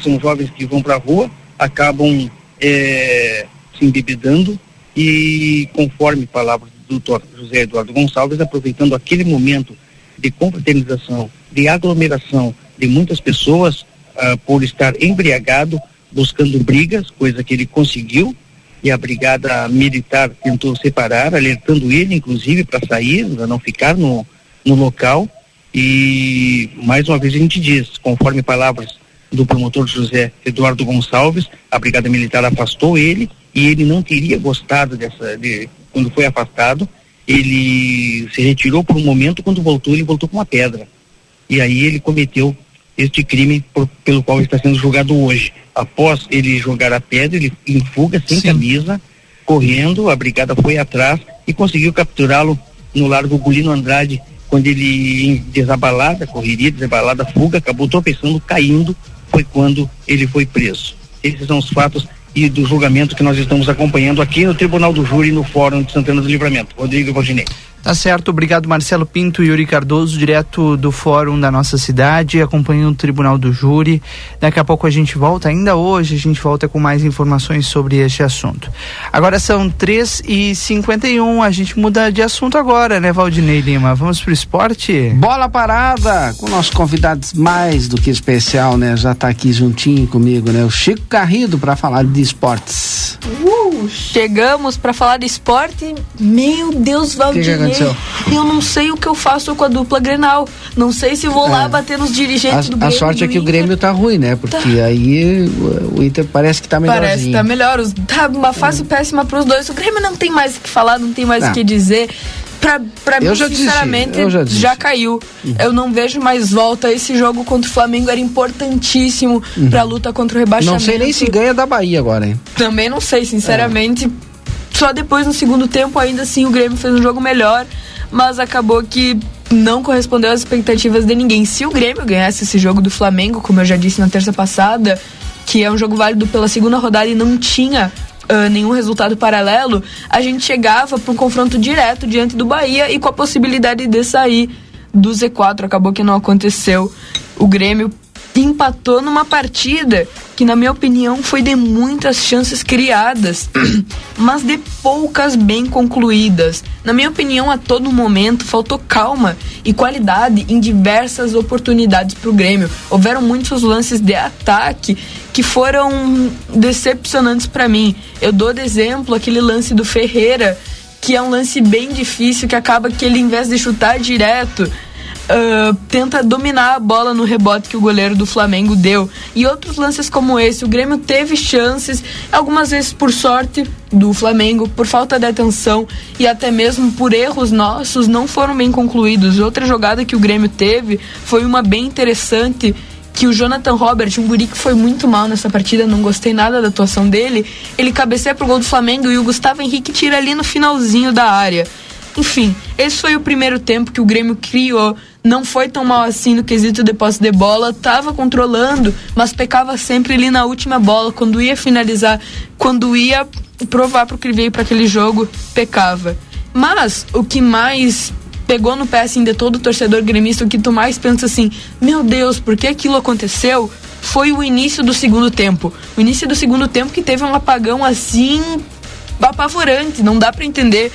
São jovens que vão para a rua, acabam é, se embebedando e, conforme palavras do doutor José Eduardo Gonçalves, aproveitando aquele momento de confraternização, de aglomeração de muitas pessoas, ah, por estar embriagado, buscando brigas, coisa que ele conseguiu, e a brigada militar tentou separar, alertando ele, inclusive, para sair, para não ficar no, no local. E mais uma vez a gente diz, conforme palavras do promotor José Eduardo Gonçalves, a brigada militar afastou ele e ele não teria gostado dessa, de, quando foi afastado, ele se retirou por um momento, quando voltou, ele voltou com uma pedra. E aí ele cometeu este crime por, pelo qual está sendo julgado hoje. Após ele jogar a pedra, ele em fuga, sem Sim. camisa, correndo, a brigada foi atrás e conseguiu capturá-lo no Largo Gulino Andrade, quando ele, em desabalada, correria, desabalada, fuga, acabou tropeçando, caindo, foi quando ele foi preso. Esses são os fatos e do julgamento que nós estamos acompanhando aqui no Tribunal do Júri, no Fórum de Santana do Livramento. Rodrigo Valdinei. Tá certo, obrigado Marcelo Pinto e Yuri Cardoso, direto do fórum da nossa cidade, acompanhando o Tribunal do Júri. Daqui a pouco a gente volta, ainda hoje a gente volta com mais informações sobre este assunto. Agora são 3 e 51 a gente muda de assunto agora, né, Valdinei Lima? Vamos pro esporte? Bola parada, com nossos convidados mais do que especial, né? Já tá aqui juntinho comigo, né? O Chico Carrido para falar de esportes. Uh, chegamos para falar de esporte. Meu Deus, Valdinei aconteceu? Eu não sei o que eu faço com a dupla Grenal. Não sei se vou é. lá bater nos dirigentes a, do Grêmio. A sorte é que o Grêmio tá ruim, né? Porque tá. aí o, Inter parece que tá melhorzinho. Parece que tá melhor. Tá uma fase é. péssima pros dois. O Grêmio não tem mais o que falar, não tem mais o que dizer. Pra, pra eu mim, já sinceramente, já, já, caiu. Uhum. Eu não vejo mais volta. Esse jogo contra o Flamengo era importantíssimo uhum. pra luta contra o rebaixamento. Não sei nem se ganha da Bahia agora, hein? Também não sei, sinceramente. É só depois, no segundo tempo, ainda assim, o Grêmio fez um jogo melhor, mas acabou que não correspondeu às expectativas de ninguém. Se o Grêmio ganhasse esse jogo do Flamengo, como eu já disse na terça passada, que é um jogo válido pela segunda rodada e não tinha Uh, nenhum resultado paralelo, a gente chegava para um confronto direto diante do Bahia e com a possibilidade de sair do Z4. Acabou que não aconteceu. O Grêmio empatou numa partida que, na minha opinião, foi de muitas chances criadas, mas de poucas bem concluídas. Na minha opinião, a todo momento faltou calma e qualidade em diversas oportunidades para o Grêmio. Houveram muitos lances de ataque que foram decepcionantes para mim. Eu dou de exemplo aquele lance do Ferreira, que é um lance bem difícil, que acaba que ele, em vez de chutar direto, uh, tenta dominar a bola no rebote que o goleiro do Flamengo deu. E outros lances como esse, o Grêmio teve chances, algumas vezes por sorte do Flamengo, por falta de atenção e até mesmo por erros nossos, não foram bem concluídos. Outra jogada que o Grêmio teve foi uma bem interessante que o Jonathan Robert, um guri que foi muito mal nessa partida, não gostei nada da atuação dele, ele cabeceia pro gol do Flamengo e o Gustavo Henrique tira ali no finalzinho da área. Enfim, esse foi o primeiro tempo que o Grêmio criou. Não foi tão mal assim no quesito de posse de bola, tava controlando, mas pecava sempre ali na última bola, quando ia finalizar, quando ia provar pro veio para aquele jogo, pecava. Mas o que mais pegou no pé assim de todo torcedor gremista, o que tu mais pensa assim, meu Deus, por que aquilo aconteceu? Foi o início do segundo tempo. O início do segundo tempo que teve um apagão assim apavorante, não dá para entender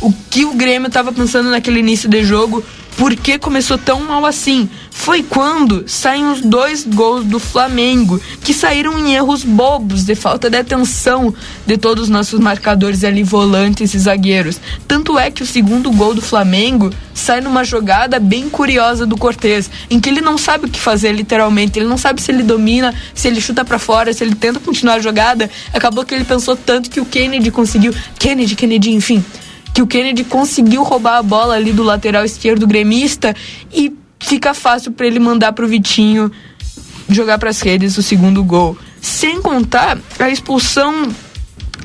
o que o Grêmio estava pensando naquele início de jogo, por que começou tão mal assim? Foi quando saem os dois gols do Flamengo, que saíram em erros bobos, de falta de atenção de todos os nossos marcadores ali, volantes e zagueiros. Tanto é que o segundo gol do Flamengo sai numa jogada bem curiosa do Cortez, em que ele não sabe o que fazer literalmente, ele não sabe se ele domina, se ele chuta para fora, se ele tenta continuar a jogada. Acabou que ele pensou tanto que o Kennedy conseguiu, Kennedy, Kennedy, enfim, que o Kennedy conseguiu roubar a bola ali do lateral esquerdo gremista e fica fácil para ele mandar pro Vitinho jogar para as redes o segundo gol. Sem contar a expulsão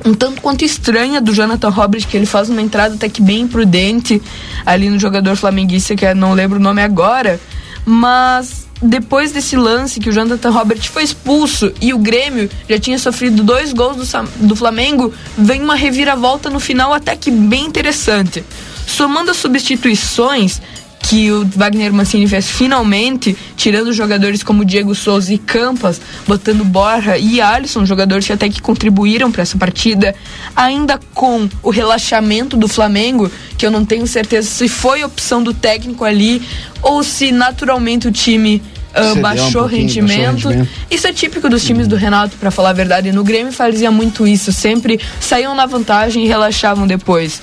um tanto quanto estranha do Jonathan Roberts, que ele faz uma entrada até que bem imprudente ali no jogador flamenguista, que eu não lembro o nome agora, mas depois desse lance que o Jonathan Roberts foi expulso e o Grêmio já tinha sofrido dois gols do, do Flamengo, vem uma reviravolta no final até que bem interessante. Somando as substituições que o Wagner Mancini fez finalmente, tirando jogadores como Diego Souza e Campas, botando Borja e Alisson, jogadores que até que contribuíram para essa partida, ainda com o relaxamento do Flamengo, que eu não tenho certeza se foi opção do técnico ali ou se naturalmente o time um baixou o pouquinho, rendimento. baixou rendimento. Isso é típico dos times do Renato, para falar a verdade. No Grêmio fazia muito isso, sempre saíam na vantagem e relaxavam depois.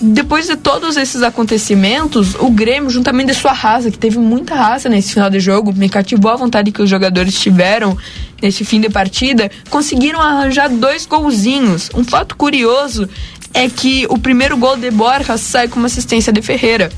Depois de todos esses acontecimentos, o Grêmio, juntamente de sua raça, que teve muita raça nesse final de jogo, me cativou a vontade que os jogadores tiveram nesse fim de partida, conseguiram arranjar dois golzinhos. Um fato curioso é que o primeiro gol de Borja sai com uma assistência de Ferreira.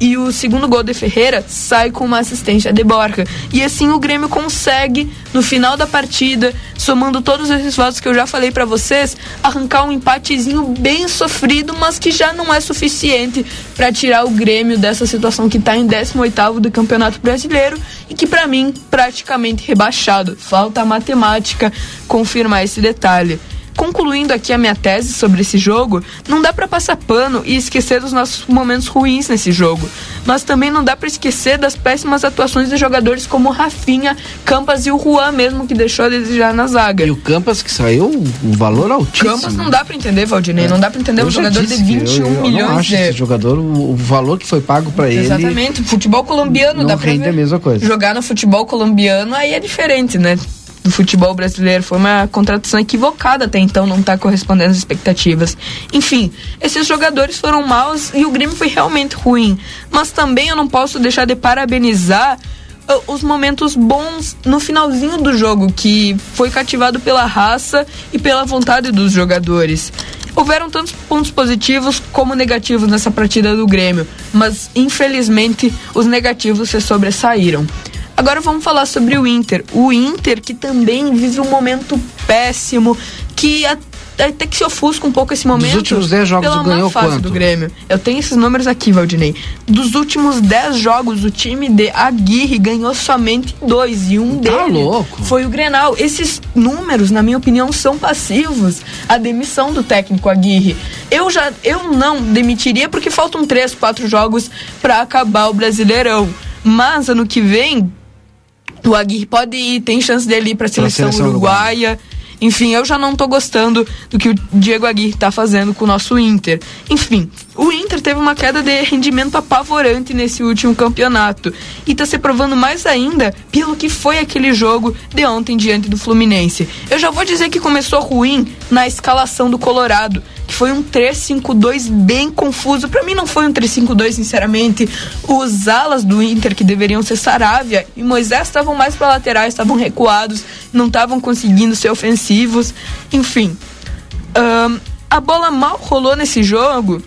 E o segundo gol de Ferreira sai com uma assistência de Borja. E assim o Grêmio consegue, no final da partida, somando todos esses votos que eu já falei pra vocês, arrancar um empatezinho bem sofrido, mas que já não é suficiente pra tirar o Grêmio dessa situação que tá em 18º do Campeonato Brasileiro e que pra mim praticamente rebaixado. Falta a matemática confirmar esse detalhe. Concluindo aqui a minha tese sobre esse jogo, não dá pra passar pano e esquecer dos nossos momentos ruins nesse jogo, mas também não dá pra esquecer das péssimas atuações de jogadores como Rafinha, Campas e o Juan mesmo que deixou a desejar na zaga. E o Campas que saiu um valor altíssimo. Campas não dá pra entender, Valdinei, não dá pra entender Eu um jogador de que 21 eu, eu milhões não acho de esse jogador, o, o valor que foi pago pra ele. Exatamente, futebol colombiano não dá pra rende a mesma coisa. Jogar no futebol colombiano aí é diferente, né? Do futebol brasileiro. Foi uma contratação equivocada até então, não tá correspondendo às expectativas. Enfim, esses jogadores foram maus e o Grêmio foi realmente ruim. Mas também eu não posso deixar de parabenizar ah, os momentos bons no finalzinho do jogo, que foi cativado pela raça e pela vontade dos jogadores. Houveram tantos pontos positivos como negativos nessa partida do Grêmio, mas infelizmente os negativos se sobressaíram. Agora vamos falar sobre o Inter. O Inter que também vive um momento péssimo, que a- até que se ofusca um pouco esse momento. últimos 10 jogos, pela ganhou fase quanto? do Grêmio. Eu tenho esses números aqui, Valdinei. Dos últimos 10 jogos, o time de Aguirre ganhou somente dois. E um Tá deles louco. foi o Grenal. Esses números, na minha opinião, são passivos à demissão do técnico Aguirre. Eu já eu não demitiria porque faltam 3, 4 jogos para acabar o Brasileirão. Mas ano que vem, o Aguirre pode ir, tem chance dele ir para a seleção, seleção uruguaia. Enfim, eu já não tô gostando do que o Diego Aguirre tá fazendo com o nosso Inter. Enfim, o Inter teve uma queda de rendimento apavorante nesse último campeonato. E tá se provando mais ainda pelo que foi aquele jogo de ontem diante do Fluminense. Eu já vou dizer que começou ruim na escalação do Colorado, que foi um 3-5-2 bem confuso. Pra mim não foi um 3-5-2, sinceramente. Os alas do Inter, que deveriam ser Saravia e Moisés, estavam mais para laterais, estavam recuados, não estavam conseguindo ser ofensivos. Enfim, ahn, a bola mal rolou nesse jogo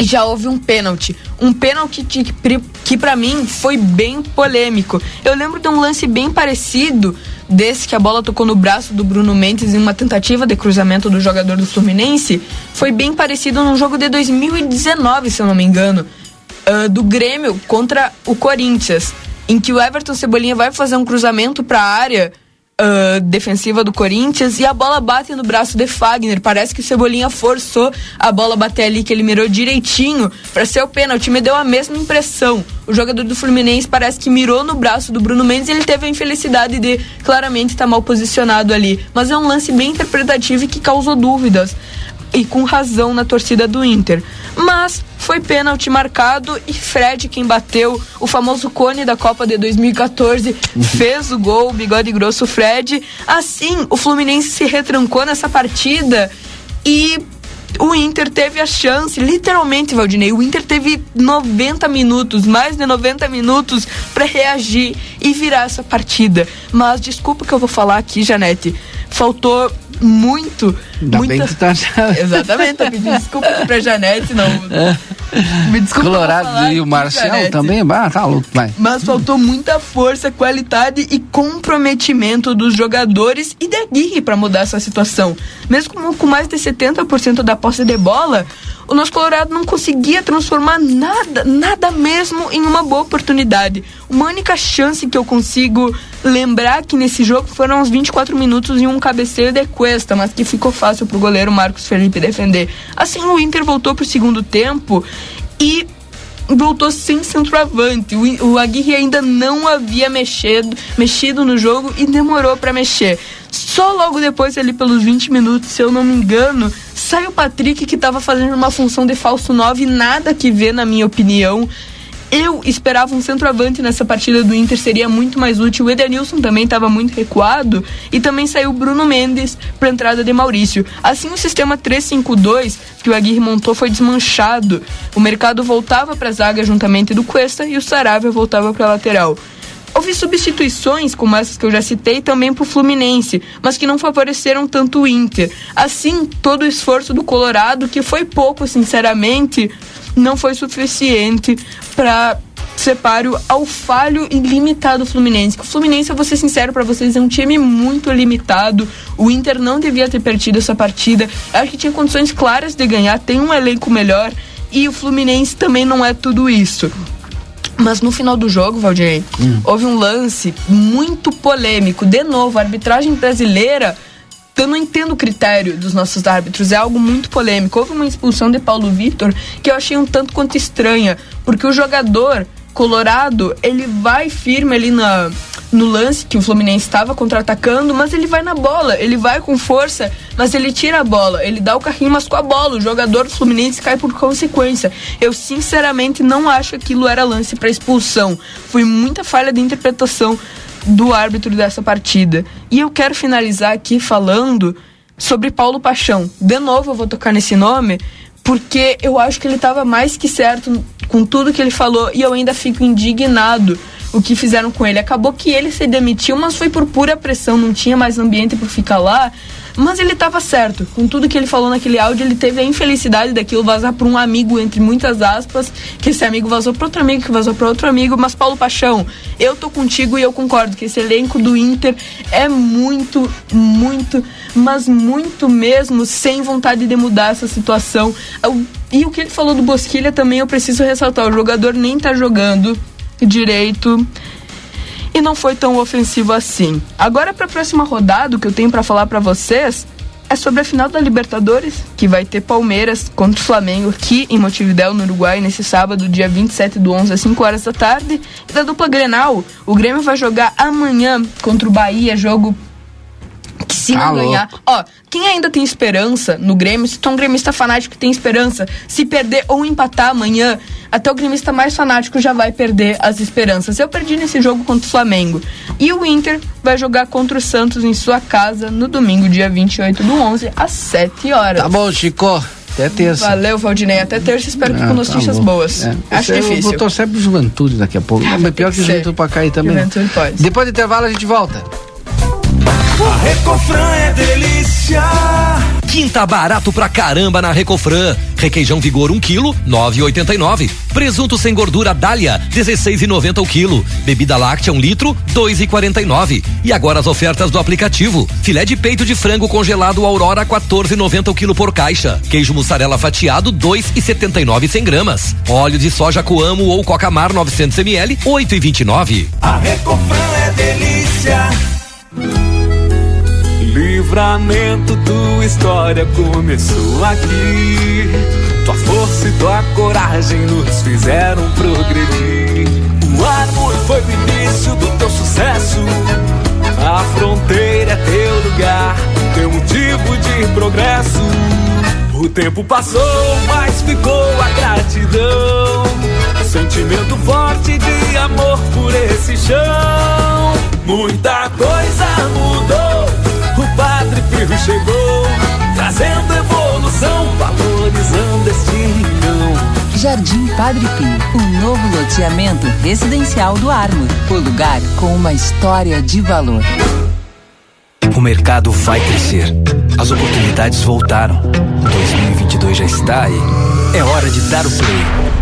já houve um pênalti. Um pênalti que, para mim foi bem polêmico. Eu lembro de um lance bem parecido desse que a bola tocou no braço do Bruno Mendes em uma tentativa de cruzamento do jogador do Fluminense. Foi bem parecido num jogo de 2019, se eu não me engano, ah, do Grêmio contra o Corinthians, em que o Everton Cebolinha vai fazer um cruzamento para a área ah, defensiva do Corinthians e a bola bate no braço de Fagner. Parece que o Cebolinha forçou a bola bater ali, que ele mirou direitinho para ser o pênalti. Me deu a mesma impressão. O jogador do Fluminense parece que mirou no braço do Bruno Mendes e ele teve a infelicidade de claramente estar mal posicionado ali. Mas é um lance bem interpretativo e que causou dúvidas. E com razão na torcida do Inter. Mas foi pênalti marcado e Fred, quem bateu o famoso cone da Copa de 2014, fez o gol, bigode grosso Fred. Assim, o Fluminense se retrancou nessa partida e o Inter teve a chance, literalmente, Valdinei, o Inter teve 90 minutos, mais de 90 minutos para reagir e virar essa partida. Mas desculpa que eu vou falar aqui, Janete, faltou muito, Ainda muita... bem que tá. Exatamente, eu pedi desculpa pra Janete, não. Me desculpa. Colorado e o Marcel também, ah, tá louco, vai. Mas faltou muita força, qualidade e comprometimento dos jogadores e da Aguirre para mudar essa situação. Mesmo com, com mais de 70% da posse de bola, o nosso Colorado não conseguia transformar nada, nada mesmo em uma boa oportunidade. Uma única chance que eu consigo lembrar que nesse jogo foram uns 24 minutos e um cabeceio de Cuesta, mas que ficou fácil pro goleiro Marcos Felipe defender. Assim, o Inter voltou pro segundo tempo e voltou sem centroavante. O, o Aguirre ainda não havia mexido, mexido no jogo e demorou para mexer. Só logo depois, ali pelos 20 minutos, se eu não me engano, sai o Patrick que estava fazendo uma função de falso 9, nada que ver, na minha opinião. Eu esperava um centroavante nessa partida do Inter, seria muito mais útil. O Edenilson também estava muito recuado. E também saiu Bruno Mendes para entrada de Maurício. Assim, o sistema 3-5-2 que o Aguirre montou foi desmanchado. O mercado voltava para a zaga juntamente do Cuesta e o Saravia voltava para a lateral. Houve substituições, como essas que eu já citei, também para o Fluminense, mas que não favoreceram tanto o Inter. Assim, todo o esforço do Colorado, que foi pouco, sinceramente, não foi suficiente para ser páreo ao falho ilimitado do Fluminense. O Fluminense, eu vou ser sincero para vocês, é um time muito limitado. O Inter não devia ter perdido essa partida. Acho que tinha condições claras de ganhar, tem um elenco melhor e o Fluminense também não é tudo isso. Mas no final do jogo, Valdir, houve um lance muito polêmico. De novo, a arbitragem brasileira. Eu não entendo o critério dos nossos árbitros, é algo muito polêmico. Houve uma expulsão de Paulo Vitor que eu achei um tanto quanto estranha, porque o jogador colorado, ele vai firme ali na, no lance que o Fluminense estava contra-atacando, mas ele vai na bola, ele vai com força, mas ele tira a bola, ele dá o carrinho, mas com a bola. O jogador do Fluminense cai por consequência. Eu sinceramente não acho que aquilo era lance para expulsão. Foi muita falha de interpretação do árbitro dessa partida. E eu quero finalizar aqui falando sobre Paulo Paixão. De novo eu vou tocar nesse nome, porque eu acho que ele estava mais que certo com tudo que ele falou e eu ainda fico indignado o que fizeram com ele. Acabou que ele se demitiu, mas foi por pura pressão, não tinha mais ambiente para ficar lá. Mas ele estava certo. Com tudo que ele falou naquele áudio, ele teve a infelicidade daquilo vazar para um amigo, entre muitas aspas, que esse amigo vazou para outro amigo, que vazou para outro amigo. Mas, Paulo Paixão, eu tô contigo e eu concordo que esse elenco do Inter é muito, muito, mas muito mesmo sem vontade de mudar essa situação. E o que ele falou do Bosquilha também eu preciso ressaltar: o jogador nem tá jogando direito e não foi tão ofensivo assim. Agora para a próxima rodada, o que eu tenho para falar para vocês é sobre a final da Libertadores, que vai ter Palmeiras contra o Flamengo aqui em Montevidéu, no Uruguai, nesse sábado, dia 27 do 11 às 5 horas da tarde. E da dupla Grenal, o Grêmio vai jogar amanhã contra o Bahia, jogo se Tá não ganhar. Ó, quem ainda tem esperança no Grêmio, se tu é um gremista fanático que tem esperança, se perder ou empatar amanhã, até o gremista mais fanático já vai perder as esperanças. Eu perdi nesse jogo contra o Flamengo. E o Inter vai jogar contra o Santos em sua casa no domingo, dia 28 do 11, às 7 horas. Tá bom, Chico. Até terça. Valeu, Valdinei. Até terça, espero que Ah, com tá notícias bom. boas. É. Acho Eu difícil. Vou torcer pro Juventude daqui a pouco. Não, mas pior que, que o. Juventude pra cair também. Juventude pode. Depois do intervalo a gente volta. A Recofran é delícia. Quinta barato pra caramba na Recofran. Requeijão Vigor 1 kg, 9,89. Presunto sem gordura Dália, 16,90 o quilo. Bebida láctea 1 litro, 2,49. E agora as ofertas do aplicativo. Filé de peito de frango congelado Aurora, 14,90 o quilo por caixa. Queijo mussarela fatiado, 2,79 100 gramas. Óleo de soja Coamo ou Coca-Mar 900 ml, 8,29. A Recofran é delícia. Livramento, tua história começou aqui. Tua força e tua coragem nos fizeram progredir. O amor foi o início do teu sucesso. A fronteira é teu lugar, teu motivo de progresso. O tempo passou, mas ficou a gratidão. Sentimento forte de amor por esse chão. Muita coisa mudou. O Padre Filho chegou, trazendo evolução, valorizando este rincão. Jardim Padre Pio, um novo loteamento residencial do Armor. O lugar com uma história de valor. O mercado vai crescer. As oportunidades voltaram. 2022 já está aí. É hora de dar o play.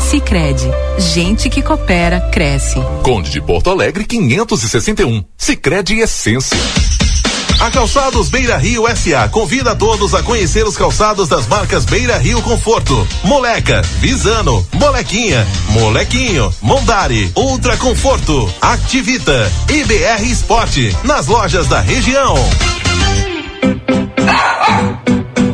Sicredi, gente que coopera cresce. Conde de Porto Alegre 561. Sicredi Essência. A Calçados Beira Rio SA convida a todos a conhecer os calçados das marcas Beira Rio Conforto, Moleca, Visano, Molequinha, Molequinho, Mondari, Ultra Conforto, Activita, IBR Esporte, nas lojas da região.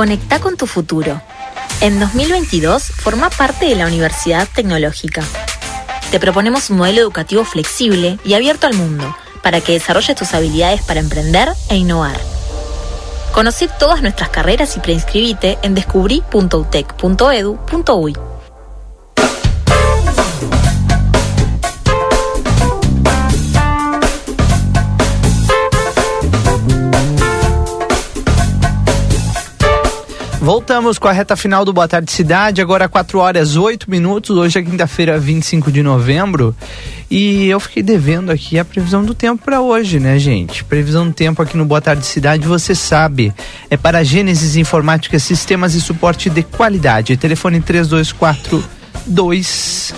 Conecta con tu futuro. En 2022, forma parte de la Universidad Tecnológica. Te proponemos un modelo educativo flexible y abierto al mundo para que desarrolles tus habilidades para emprender e innovar. Conoce todas nuestras carreras y preinscribite en descubrí.utec.edu.uy. Voltamos com a reta final do Boa Tarde Cidade, agora 4 horas 8 minutos. Hoje é quinta-feira, 25 de novembro. E eu fiquei devendo aqui a previsão do tempo para hoje, né, gente? Previsão do tempo aqui no Boa Tarde Cidade, você sabe. É para Gênesis Informática, Sistemas e Suporte de Qualidade. Telefone 3242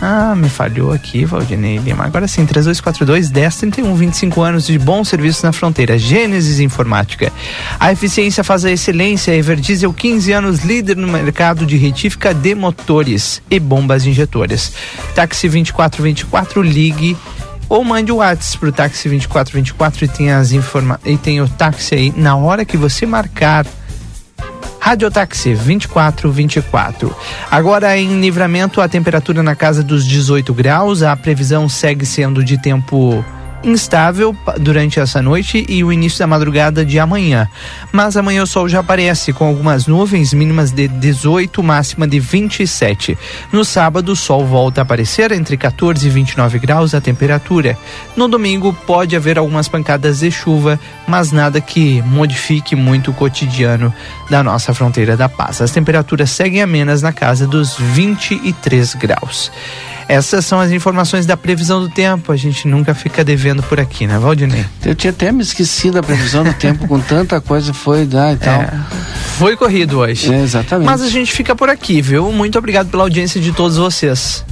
ah, me falhou aqui, Valdinei Lima. Agora sim, 3242 1031, 25 anos de bom serviço na fronteira. Gênesis Informática. A eficiência faz a excelência. Everdiesel, 15 anos, líder no mercado de retífica de motores e bombas injetoras. Táxi 2424, ligue ou mande o WhatsApp pro táxi 2424 e tem as informa e tem o táxi aí na hora que você marcar Radiotaxi 2424. Agora em livramento, a temperatura na casa dos 18 graus. A previsão segue sendo de tempo instável durante essa noite e o início da madrugada de amanhã. Mas amanhã o sol já aparece com algumas nuvens mínimas de 18, máxima de 27. No sábado o sol volta a aparecer entre 14 e 29 graus a temperatura. No domingo pode haver algumas pancadas de chuva, mas nada que modifique muito o cotidiano da nossa fronteira da paz. As temperaturas seguem amenas na casa dos 23 graus. Essas são as informações da previsão do tempo. A gente nunca fica devendo por aqui, né, Valdinei? Eu tinha até me esquecido da previsão do tempo, com tanta coisa foi dar e tal. É, foi corrido hoje. É, exatamente. Mas a gente fica por aqui, viu? Muito obrigado pela audiência de todos vocês.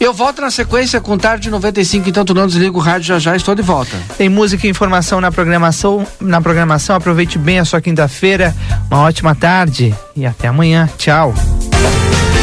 Eu volto na sequência com tarde 95, então tu não desliga o rádio já já, estou de volta. Tem música e informação na programação. Na programação, aproveite bem a sua quinta-feira. Uma ótima tarde e até amanhã. Tchau.